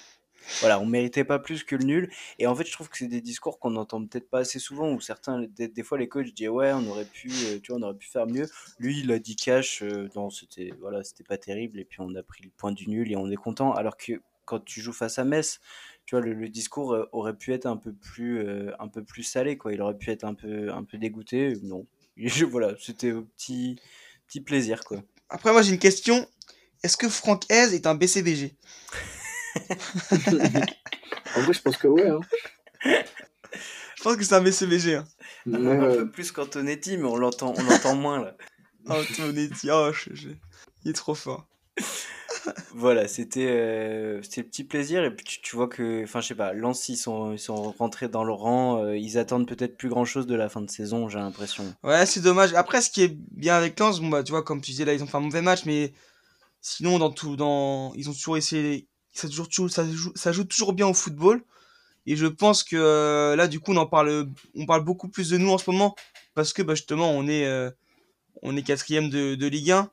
voilà, on méritait pas plus que le nul. Et en fait, je trouve que c'est des discours qu'on n'entend peut-être pas assez souvent, où certains, des, fois, les coachs disent ouais, on aurait pu, tu vois, on aurait pu faire mieux. Lui, il a dit cash, non, c'était, voilà, c'était pas terrible. Et puis on a pris le point du nul et on est content. Alors que quand tu joues face à Metz, tu vois, le, le discours euh, aurait pu être un peu plus, euh, un peu plus salé, quoi. Il aurait pu être un peu, un peu dégoûté. Non, Je- voilà, c'était au petit, petit plaisir, quoi. Après, moi, j'ai une question. Est-ce que Franck Hez est un BCBG En vrai, je pense que ouais. Hein. Je pense que c'est un BCBG. Hein. Ouais, Un ouais. peu plus qu'Antonetti, mais on l'entend, on l'entend moins là. Oh, Tonetti, oh, je- je- il est trop fort. Voilà, c'était euh, le petit plaisir. Et puis tu, tu vois que, enfin, je sais pas, Lens, ils sont, ils sont rentrés dans le rang. euh, ils attendent peut-être plus grand chose de la fin de saison, j'ai l'impression. Ouais, c'est dommage. Après, ce qui est bien avec Lens, bon, bah, tu vois, comme tu disais, là, ils ont fait un mauvais match, mais sinon, dans tout, dans, ils ont toujours essayé, ça, toujours- ça, joue, ça joue toujours bien au football. Et je pense que euh, là, du coup, on en parle, on parle beaucoup plus de nous en ce moment, parce que, bah, justement, on est, euh, on est quatrième de, de Ligue 1.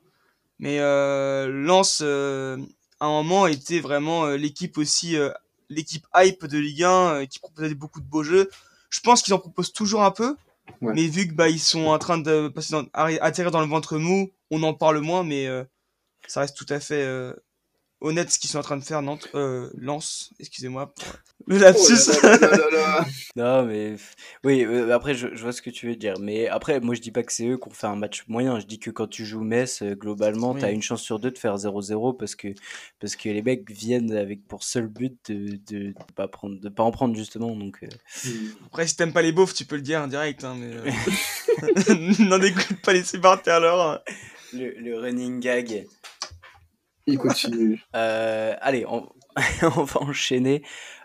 Mais euh, Lens, euh, à un moment, était vraiment euh, l'équipe aussi, euh, l'équipe hype de Ligue 1, euh, qui proposait beaucoup de beaux jeux. Je pense qu'ils en proposent toujours un peu, Ouais. mais vu que bah ils sont en train de passer dans, atterrir dans le ventre mou, on en parle moins, mais euh, ça reste tout à fait euh, honnête ce qu'ils sont en train de faire. Nantes, euh, Lens, excusez-moi pour le Oh lapsus. là là là là là. Non, mais oui, euh, après, je, je vois ce que tu veux dire. Mais après, moi, je dis pas que c'est eux qui ont fait un match moyen. Je dis que quand tu joues Metz, euh, globalement, Oui. tu as une chance sur deux de faire 0-0 parce que, parce que les mecs viennent avec pour seul but de, de, de pas, prendre, de pas en prendre, justement. Donc, euh, Après, si t'aimes pas les beaufs, tu peux le dire en direct, hein, mais euh, n'en écoute pas les supporters alors. hein. le, le running gag. Il continue. Euh, allez, on, on va enchaîner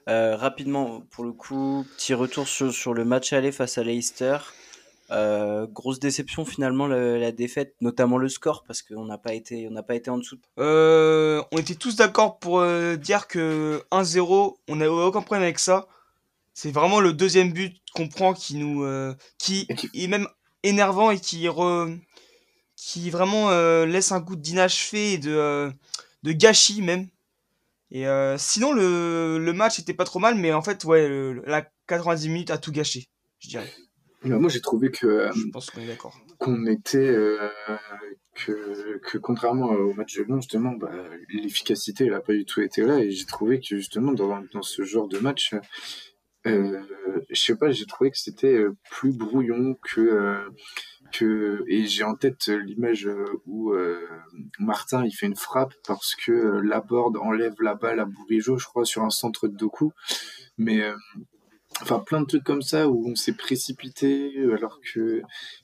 Euh, rapidement. Pour le coup, petit retour sur, sur le match aller face à Leicester. Euh, grosse déception finalement le- la défaite, notamment le score parce qu'on n'a pas été, on n'a pas été en dessous. Euh, on était tous d'accord pour euh, dire que 1-0, on n'a aucun problème avec ça. C'est vraiment le deuxième but qu'on prend qui nous, euh, qui- est même énervant et qui re- qui vraiment euh, laisse un goût d'inachevé et de, euh, de gâchis même. Et euh, sinon le, le match était pas trop mal, mais en fait ouais, le- la 90 minutes a tout gâché, je dirais. Bah, moi, j'ai trouvé que euh, Je pense qu'on est d'accord. qu'on était euh, que, que contrairement au match de Lyon justement bah, l'efficacité elle a pas du tout été là et j'ai trouvé que justement dans, dans ce genre de match euh, je sais pas j'ai trouvé que c'était plus brouillon que et j'ai en tête l'image euh, où euh, Martin il fait une frappe parce que euh, Laborde enlève la balle à Bourigeau je crois sur un centre de Doku. Mais euh, enfin plein de trucs comme ça où on s'est précipité alors que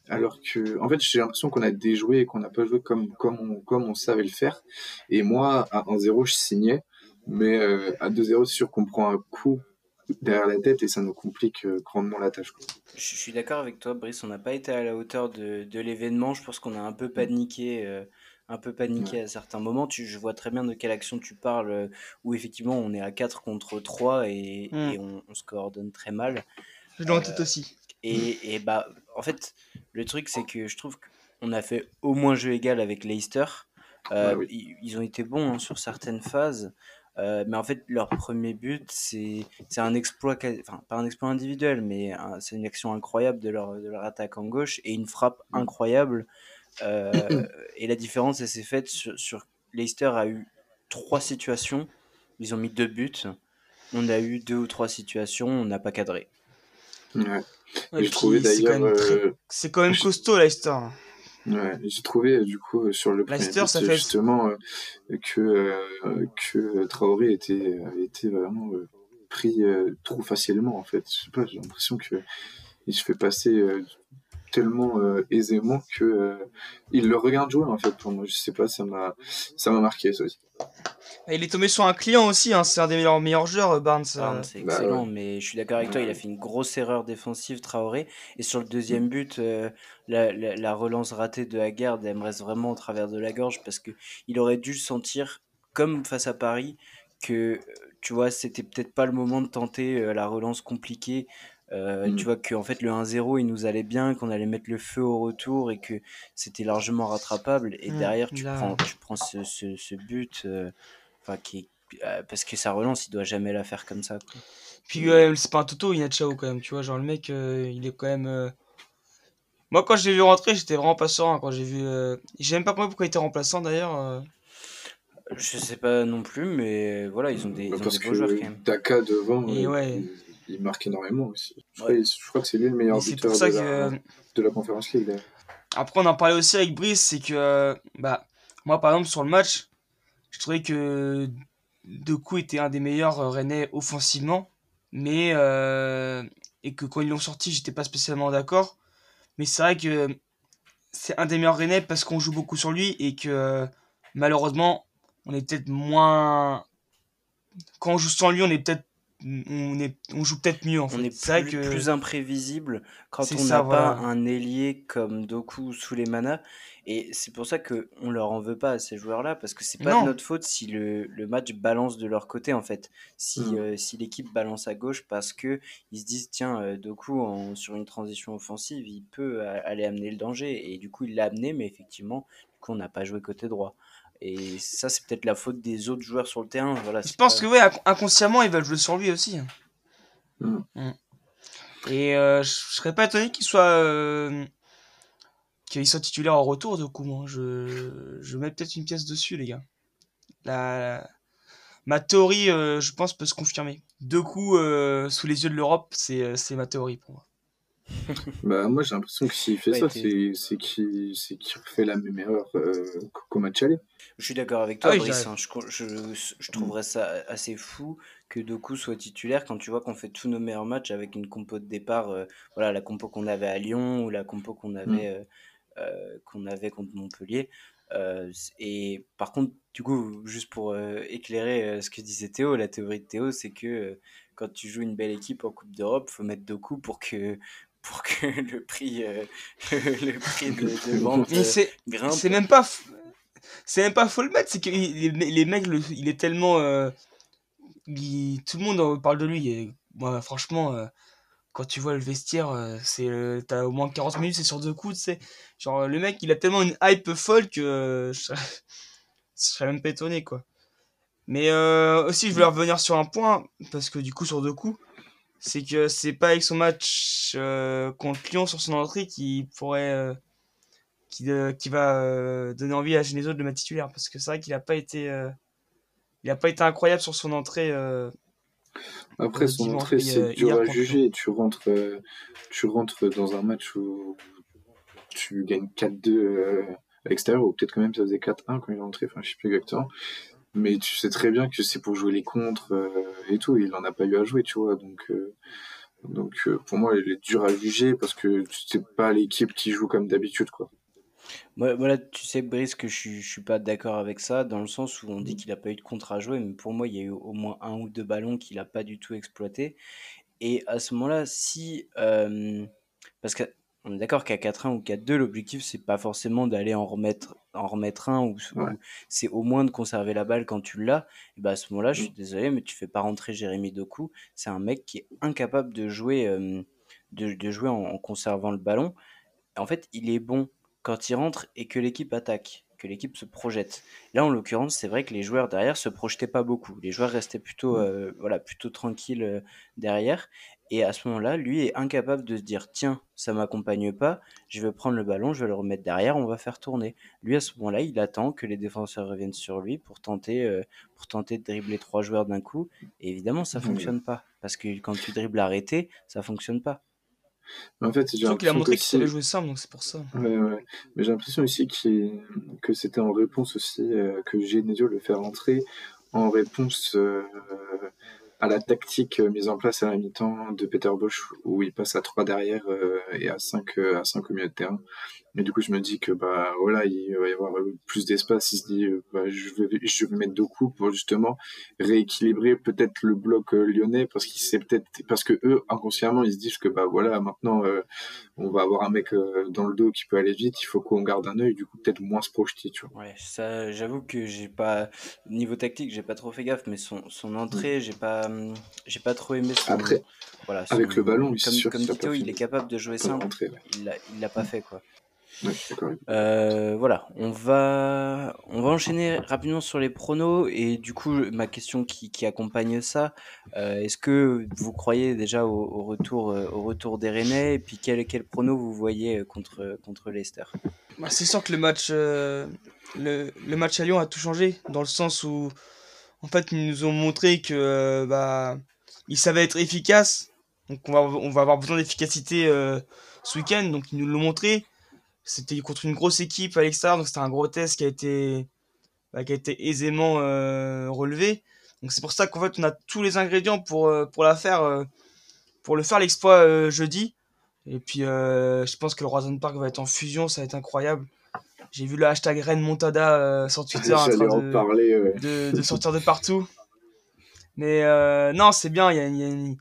alors que en fait j'ai l'impression qu'on a déjoué et qu'on n'a pas joué comme comme on comme on savait le faire. Et moi à 1-0 je signais. Mais euh, à 2-0 c'est sûr qu'on prend un coup derrière la tête et ça nous complique euh, grandement la tâche quoi. Je suis d'accord avec toi, Brice. On n'a pas été à la hauteur de, de l'événement. Je pense qu'on a un peu paniqué, euh, un peu paniqué à certains moments. Tu, je vois très bien de quelle action tu parles, euh, où effectivement on est à 4 contre 3 et, Mm. et on, on se coordonne très mal. Je l'ai en tête aussi. Et, et bah, en fait, le truc, c'est que je trouve qu'on a fait au moins jeu égal avec Leicester. Euh, Ouais, oui. ils, ils ont été bons hein, sur certaines phases. Euh, mais en fait, leur premier but, c'est c'est un exploit, enfin, pas un exploit individuel, mais un- c'est une action incroyable de leur, de leur attaque en gauche et une frappe incroyable. Euh, et la différence, elle s'est faite sur, sur Leicester a eu trois situations, ils ont mis deux buts. On a eu deux ou trois situations, on n'a pas cadré. Ouais. Ouais, J'ai puis trouvé c'est quand d'ailleurs. même très- euh, C'est quand même costaud, Leicester. Ouais, j'ai trouvé euh, du coup euh, sur le premier Leicester, ça fait- justement euh, que euh, que Traoré était été vraiment euh, pris euh, trop facilement en fait. Je sais pas, j'ai l'impression que il se fait passer euh, tellement euh, aisément que euh, il le regarde jouer en fait pour moi. Je sais pas, ça m'a ça m'a marqué ça aussi. Et il est tombé sur un client aussi, hein, c'est un des meilleurs, meilleurs joueurs, euh, Barnes. Barnes, c'est bah excellent, ouais. mais je suis d'accord avec toi, il a fait une grosse erreur défensive, Traoré. Et sur le deuxième but, euh, la, la- la relance ratée de Haggard, elle me reste vraiment au travers de la gorge parce que il aurait dû sentir, comme face à Paris, que tu vois, c'était peut-être pas le moment de tenter euh, la relance compliquée. Euh, Mm. Tu vois que en fait le 1-0 il nous allait bien, qu'on allait mettre le feu au retour et que c'était largement rattrapable. Et Mm, derrière tu là. prends, tu prends ce, ce- ce but, euh, enfin qui est- euh, parce que sa relance il doit jamais la faire comme ça. quoi. Puis ouais, c'est pas un toto, Inachao quand même, tu vois, genre le mec, euh, il est quand même... euh, Moi quand je l'ai vu rentrer, j'étais vraiment pas serein, quand j'ai vu... euh, J'ai même pas compris pourquoi il était remplaçant d'ailleurs. euh. Je sais pas non plus, mais voilà, ils ont des, ils Bah, ont parce des beaux joueurs quand même. Daka devant, Et euh, ouais. il, il marque énormément aussi. Je, Ouais. crois, je crois que c'est lui le meilleur buteur pour ça de, que... la, euh, de la Conférence League. Après, on en parlait aussi avec Brice, c'est que, euh, bah, moi, par exemple, sur le match, je trouvais que Dekou était un des meilleurs euh, Rennais offensivement, mais, euh, et que quand ils l'ont sorti, j'étais pas spécialement d'accord. Mais c'est vrai que c'est un des meilleurs Rennais parce qu'on joue beaucoup sur lui et que, malheureusement, on est peut-être moins, quand on joue sans lui, on est peut-être, on est, on joue peut-être mieux, en fait. On est C'est vrai plus, que, plus imprévisible quand on n'a pas un ailier comme Doku ou Sulemana. Et c'est pour ça que on leur en veut pas à ces joueurs-là, parce que c'est pas Non. de notre faute si le, le match balance de leur côté, en fait. Si, Mm. euh, si l'équipe balance à gauche parce que ils se disent, tiens, euh, Doku, en, sur une transition offensive, il peut aller amener le danger. Et du coup, il l'a amené, mais effectivement, du coup, on n'a pas joué côté droit. Et ça, c'est peut-être la faute des autres joueurs sur le terrain. Voilà, Je pense pas- que ouais, inc- inconsciemment, ils veulent jouer sur lui aussi. Mm. Mm. Et euh, je serais pas étonné qu'il soit euh, qu'il soit titulaire en retour de coup. Moi, je je mets peut-être une pièce dessus, les gars. La, ma théorie, euh, je pense, peut se confirmer. Deux coups euh, sous les yeux de l'Europe, c'est c'est ma théorie pour moi. Bah, moi, j'ai l'impression que s'il fait Ouais, ça, c'est c'est qu'il c'est qu'il refait la même erreur euh, qu'au match aller. Je suis d'accord avec toi, Ah Brice. hein. Je, je trouverais ça assez fou que Doku soit titulaire quand tu vois qu'on fait tous nos meilleurs matchs avec une compo de départ. euh, voilà, la compo qu'on avait à Lyon ou la compo qu'on avait, euh, euh, qu'on avait contre Montpellier. Euh, et par contre, du coup, juste pour euh, éclairer euh, ce que disait Théo, la théorie de Théo, c'est que euh, quand tu joues une belle équipe en Coupe d'Europe, faut mettre Doku pour que, pour que le prix, euh, le prix de, de vente euh, c'est grimpe. c'est même pas c'est même pas faut le mettre, c'est que les, les mecs, le- il est tellement euh, il- tout le monde parle de lui. Et moi, franchement, euh, quand tu vois le vestiaire, c'est t'as au moins 40 minutes, c'est sur deux coups, tu sais. Genre le mec, il a tellement une hype folle que je, serais- je serais même pas étonné quoi. Mais aussi, je voulais revenir sur un point parce que du coup, sur deux coups, c'est que c'est pas avec son match euh, contre Lyon sur son entrée qui pourrait euh, qui, euh, qui va donner envie à Genesio de le mettre titulaire parce que c'est vrai qu'il a pas été il a pas été incroyable sur son entrée Après, son dimanche, entrée, c'est dur à juger. Tu rentres, tu rentres dans un match où tu gagnes 4-2 euh, à l'extérieur, ou peut-être quand même ça faisait 4-1 quand il est entré, enfin je sais plus exactement. Mais tu sais très bien que c'est pour jouer les contres euh, et tout, il en a pas eu à jouer, tu vois. Donc, euh, donc euh, pour moi, il est dur à juger parce que c'est pas l'équipe qui joue comme d'habitude, quoi. Voilà, tu sais, Brice, que je je suis pas d'accord avec ça, dans le sens où on dit qu'il a pas eu de contre à jouer, mais pour moi, il y a eu au moins un ou deux ballons qu'il a pas du tout exploité. Et à ce moment-là, si. parce qu'on est d'accord qu'à 4-1 ou 4-2, l'objectif, c'est pas forcément d'aller en remettre, en remettre un, ou, c'est au moins de conserver la balle quand tu l'as. Et bah à ce moment-là, je suis désolé, mais tu fais pas rentrer Jérémy Doku. C'est un mec qui est incapable de jouer, euh, de, de jouer en, en conservant le ballon. En fait, il est bon quand il rentre et que l'équipe attaque, que l'équipe se projette. Là, en l'occurrence, c'est vrai que les joueurs derrière se projetaient pas beaucoup. Les joueurs restaient plutôt, euh, voilà, plutôt tranquilles euh, derrière. Et à ce moment-là, lui est incapable de se dire tiens, ça m'accompagne pas, je vais prendre le ballon, je vais le remettre derrière, on va faire tourner. Lui, à ce moment-là, il attend que les défenseurs reviennent sur lui pour tenter, euh, pour tenter de dribbler trois joueurs d'un coup. Et évidemment, ça fonctionne pas. Parce que quand tu dribbles arrêté, ça fonctionne pas. Mais en fait, j'ai qu'il a montré qu'il savait jouer simple, donc c'est pour ça. Ouais, ouais. Mais j'ai l'impression aussi qu'il- que c'était en réponse aussi euh, que Genesio le fait rentrer en réponse euh, à la tactique euh, mise en place à la mi-temps de Peter Bosch où il passe à 3 derrière euh, et à 5 à 5 au milieu de terrain. Mais du coup, je me dis que bah voilà, il va y avoir plus d'espace. Il se dit, euh, bah, je vais je vais mettre deux coups pour justement rééquilibrer peut-être le bloc euh, lyonnais parce qu'il sait peut-être parce que eux inconsciemment ils se disent que bah voilà maintenant euh, on va avoir un mec euh, dans le dos qui peut aller vite, il faut qu'on garde un œil, du coup peut-être moins se projeter, tu vois. Ouais, ça, j'avoue que j'ai pas niveau tactique, j'ai pas trop fait gaffe, mais son, son entrée, j'ai pas, j'ai pas trop aimé son. Après, voilà, avec son- le ballon, comme, sûr comme il est capable de jouer simple. rentrer, ouais. Il l'a, il l'a pas fait quoi. Ouais. Euh, voilà, on va, on va enchaîner rapidement sur les pronos et du coup ma question qui, qui accompagne ça, euh, est-ce que vous croyez déjà au, au retour, euh, au retour des Rennais et puis quel, quel prono vous voyez contre, contre Leicester? Bah, c'est sûr que le match, euh, le, le match à Lyon a tout changé, dans le sens où, en fait, ils nous ont montré que euh, bah, ils savaient être efficaces. Donc, on va, on va avoir besoin d'efficacité euh, ce week-end. Donc, ils nous l'ont montré. C'était contre une grosse équipe à l'extérieur, donc c'était un gros test qui a été, bah, qui a été aisément euh, relevé. Donc, c'est pour ça qu'en fait, on a tous les ingrédients pour, euh, pour la faire, euh, pour le faire l'exploit jeudi. Et puis, je pense que le Roison Park va être en fusion, ça va être incroyable. J'ai vu le hashtag Rennes Montada euh, sur Twitter en J'allais train en de, parler. ouais. de, de sortir de partout. Mais euh, non, c'est bien. il Y a, y a une-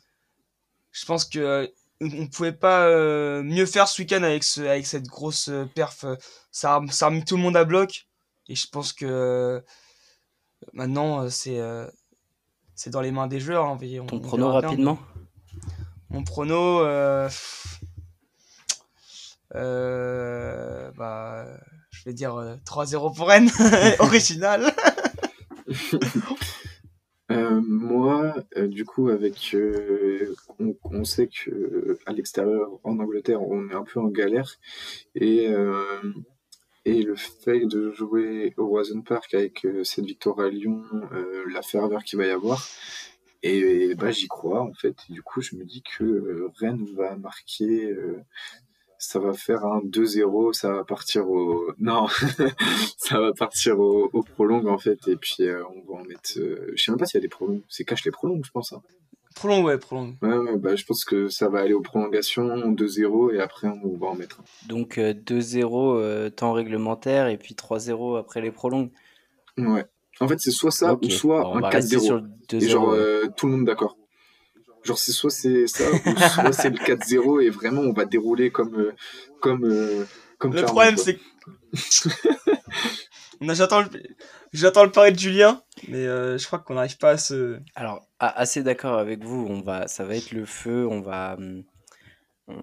Je pense que on pouvait pas euh, mieux faire ce week-end avec, ce, avec cette grosse euh, perf. Ça a, ça a mis tout le monde à bloc. Et je pense que euh, maintenant, c'est euh, c'est dans les mains des joueurs. hein, on- Ton on prono rapidement? Mon prono, euh, euh, bah, je vais dire euh, 3-0 pour Rennes, original. Euh, moi, euh, du coup, avec, euh, on, sait que à l'extérieur, en Angleterre, on est un peu en galère, et le fait de jouer au Roison Park avec cette victoire à Lyon, la ferveur qu'il va y avoir, et, bah j'y crois en fait. Et du coup, je me dis que Rennes va marquer. Euh, ça va faire un 2-0, ça va partir au... Non, ça va partir au, au prolong en fait, et puis euh, on va en mettre... euh, Je sais même pas s'il y a des prolongs, c'est cache les prolongs je pense. Hein. Prolongue, ouais, prolongue. Ouais, ouais, bah je pense que ça va aller aux prolongations, 2-0, et après on va en mettre un. Donc euh, 2-0 euh, temps réglementaire et puis 3-0 après les prolongues. Ouais. En fait c'est soit ça, Ok, ou soit bon, on un va rester 4-0. sur le Et 2-0. genre euh, tout le monde d'accord. Genre c'est soit c'est ça, ou soit c'est le 4-0, et vraiment on va dérouler comme... euh, comme, euh, comme Le problème, c'est que. On a- J'attends le... j'attends le pari de Julien, mais euh, je crois qu'on n'arrive pas à se. Alors, assez d'accord avec vous, on va, ça va être le feu, on va,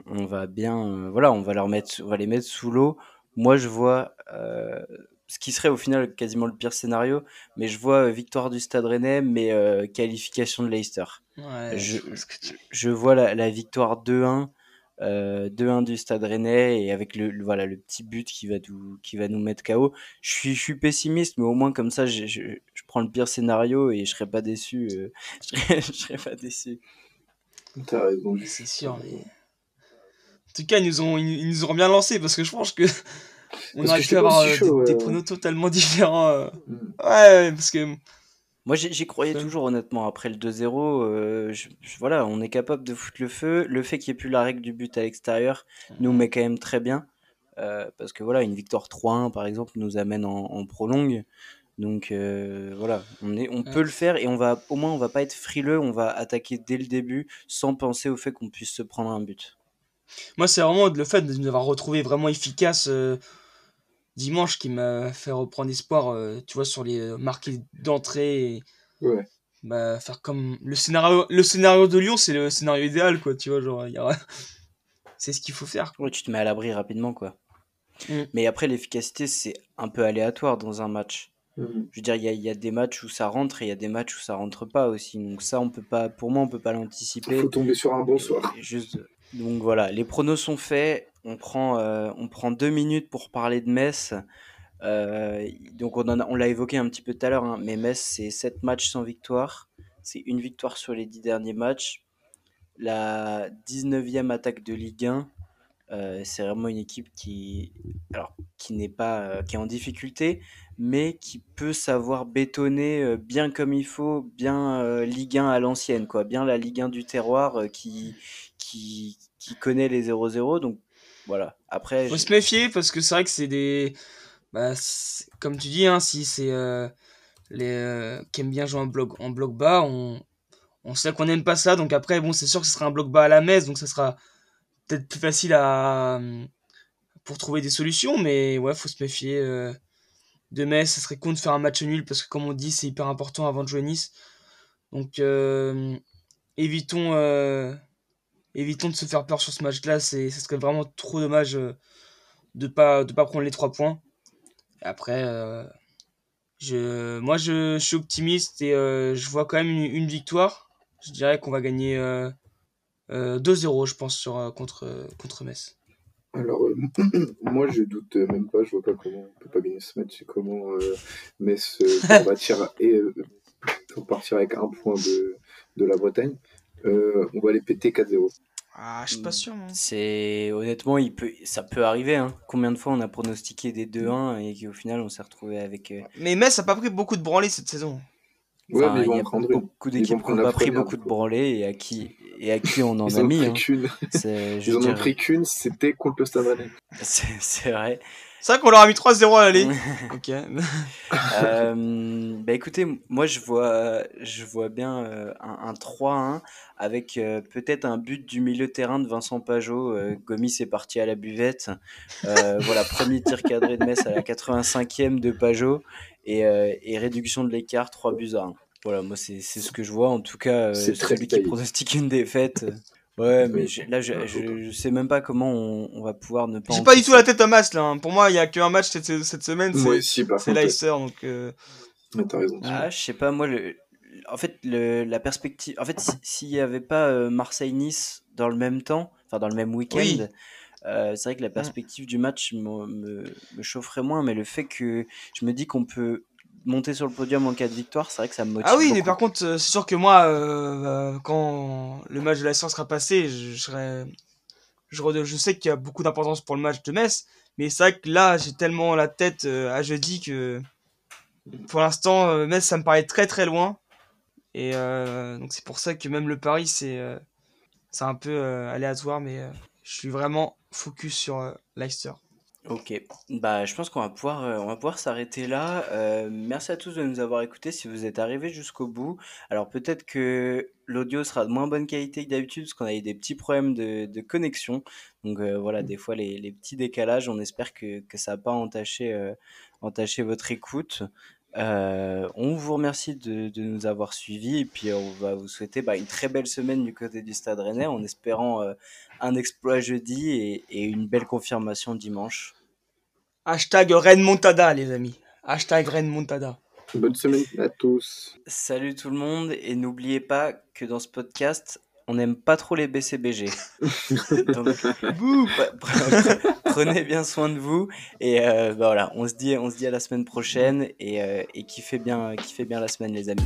on, va bien, euh, voilà, on va leur mettre, on va les mettre sous l'eau. Moi, je vois euh, ce qui serait au final quasiment le pire scénario, mais je vois victoire du Stade Rennais, mais euh, qualification de Leicester. Ouais, Je- tu- Je vois la, la victoire 2-1, euh, 2-1 du Stade Rennais et avec le, le- voilà le petit but qui va nous, qui va nous mettre KO. Je suis, je suis pessimiste, mais au moins comme ça, je, je, je prends le pire scénario et je serais pas déçu. euh, je, serais, je serais pas déçu. T'as raison. C'est sûr, mais. En tout cas, ils nous ont, ils, ils nous ont bien lancé parce que je pense que. On Parce aurait pu avoir euh, chaud, des, des pronos totalement différents. euh. Mm. Ouais, parce que. Moi, j'y j'y croyais Ouais. toujours, honnêtement. Après le 2-0, euh, je- je- voilà, on est capable de foutre le feu. Le fait qu'il n'y ait plus la règle du but à l'extérieur nous met quand même très bien. Euh, parce que voilà, une victoire 3-1, par exemple, nous amène en, en prolongue. Donc euh, voilà, on, est, on Ouais. peut le faire et on va, au moins, on va pas être frileux. On va attaquer dès le début sans penser au fait qu'on puisse se prendre un but. Moi, c'est vraiment le fait de nous avoir retrouvé vraiment efficace euh, dimanche qui m'a fait reprendre espoir, euh, tu vois, sur les euh, marqués d'entrée. Et, Ouais. bah, faire comme. Le scénario, le scénario de Lyon, c'est le scénario idéal, quoi, tu vois, genre, y c'est ce qu'il faut faire. Ouais, tu te mets à l'abri rapidement, quoi. Mm. Mais après, l'efficacité, c'est un peu aléatoire dans un match. Je veux dire, il y a, y a, des matchs où ça rentre et il y a des matchs où ça rentre pas aussi. Donc ça, on peut pas, pour moi, on peut pas l'anticiper. Il faut tomber sur un bon soir. Juste, donc voilà, les pronos sont faits. On prend, euh, on prend deux minutes pour parler de Metz. Euh, donc on, on l'a évoqué un petit peu tout à l'heure, hein, mais Metz, c'est 7 matchs sans victoire. C'est une victoire sur les 10 derniers matchs. La 19e attaque de Ligue 1. Euh, c'est vraiment une équipe qui, alors, qui n'est pas, qui est en difficulté, mais qui peut savoir bétonner bien comme il faut, bien Ligue 1 à l'ancienne, quoi, bien la Ligue 1 du terroir qui, qui, qui connaît les 0-0. Donc voilà. Après, faut se méfier parce que c'est vrai que c'est des, bah, comme tu dis, hein, si c'est les qui aiment bien jouer en bloc, en bloc bas, on, on sait qu'on n'aime pas ça. Donc après, bon, c'est sûr que ce sera un bloc bas à la messe, donc ça sera peut-être plus facile à pour trouver des solutions, mais ouais, faut se méfier. Euh, de Metz, ça serait con de faire un match nul parce que comme on dit, c'est hyper important avant de jouer Nice. Donc euh, évitons, euh, évitons de se faire peur sur ce match-là. C'est, ce serait vraiment trop dommage de pas de pas prendre les trois points. après, je, moi je, suis optimiste et je vois quand même une, une victoire. Je dirais qu'on va gagner 2-0, je pense, sur, euh, contre, contre Metz. Alors, euh, moi, je doute même pas. Je vois pas comment on peut pas gagner ce match et comment euh, Metz pour, partir, et, pour partir avec un point de, de la Bretagne. On va les péter 4-0. Ah, je suis pas sûr. C'est honnêtement, il peut, ça peut arriver. Hein. Combien de fois on a pronostiqué des 2-1 et qu'au final on s'est retrouvé avec. Mais Metz a pas pris beaucoup de branlées cette saison. Ouais, mais il y a beaucoup d'équipes qui n'ont pas pris beaucoup de branlées et à qui, et à qui on en ils a mis. Hein. Ils en ont pris qu'une, c'était contre le Stade. C'est vrai. C'est vrai qu'on leur a mis 3-0 à l'aller. ok. euh, bah écoutez, moi je vois, je vois bien euh, un, un 3-1 avec euh, peut-être un but du milieu de terrain de Vincent Pajot. Euh, Gomis est parti à la buvette. voilà, premier tir cadré de Metz à la 85e de Pajot et, et réduction de l'écart 3 buts à 1. Voilà, moi c'est ce que je vois. En tout cas, c'est celui qui pronostique une défaite. Ouais, mais là, je, je, sais même pas comment on, on va pouvoir ne pas. J'ai pas du tout la tête à masse là. Hein. Pour moi, il y a qu'un match cette, cette semaine. C'est Leicester, donc. Euh... t'as raison. Ah, je sais pas, moi, le, en fait, le, la perspective. En fait, s'il y avait pas euh, Marseille-Nice dans le même temps, enfin dans le même week-end. Euh, c'est vrai que la perspective du match me, me, me, chaufferait moins, mais le fait que je me dis qu'on peut monter sur le podium en cas de victoire, c'est vrai que ça me motive. Ah oui, mais par contre, euh, c'est sûr que moi, euh, euh, quand le match de la science sera passé, je, serai, je, je sais qu'il y a beaucoup d'importance pour le match de Metz, mais c'est vrai que là, j'ai tellement la tête à jeudi que pour l'instant, Metz, ça me paraît très très loin. Et donc c'est pour ça que même le pari, c'est c'est un peu aléatoire, mais je suis vraiment focus sur Leicester. Ok, bah je pense qu'on va pouvoir, euh, on va pouvoir s'arrêter là. Euh, merci à tous de nous avoir écoutés si vous êtes arrivés jusqu'au bout. Alors peut-être que l'audio sera de moins bonne qualité que d'habitude parce qu'on a eu des petits problèmes de, de connexion. Donc euh, voilà, des fois les, les petits décalages, on espère que, que ça n'a pas entaché, entaché votre écoute. on vous remercie de, de nous avoir suivis et puis on va vous souhaiter bah, une très belle semaine du côté du Stade Rennais en espérant un exploit jeudi et, et, une belle confirmation dimanche. Hashtag Rennes Montada, les amis. Hashtag Rennes Montada. Bonne semaine à tous. Salut tout le monde et n'oubliez pas que dans ce podcast, on n'aime pas trop les BCBG. Donc, prenez bien soin de vous et euh, bah voilà, on se dit, on se dit à la semaine prochaine et, euh, et kiffez bien, kiffez bien la semaine les amis.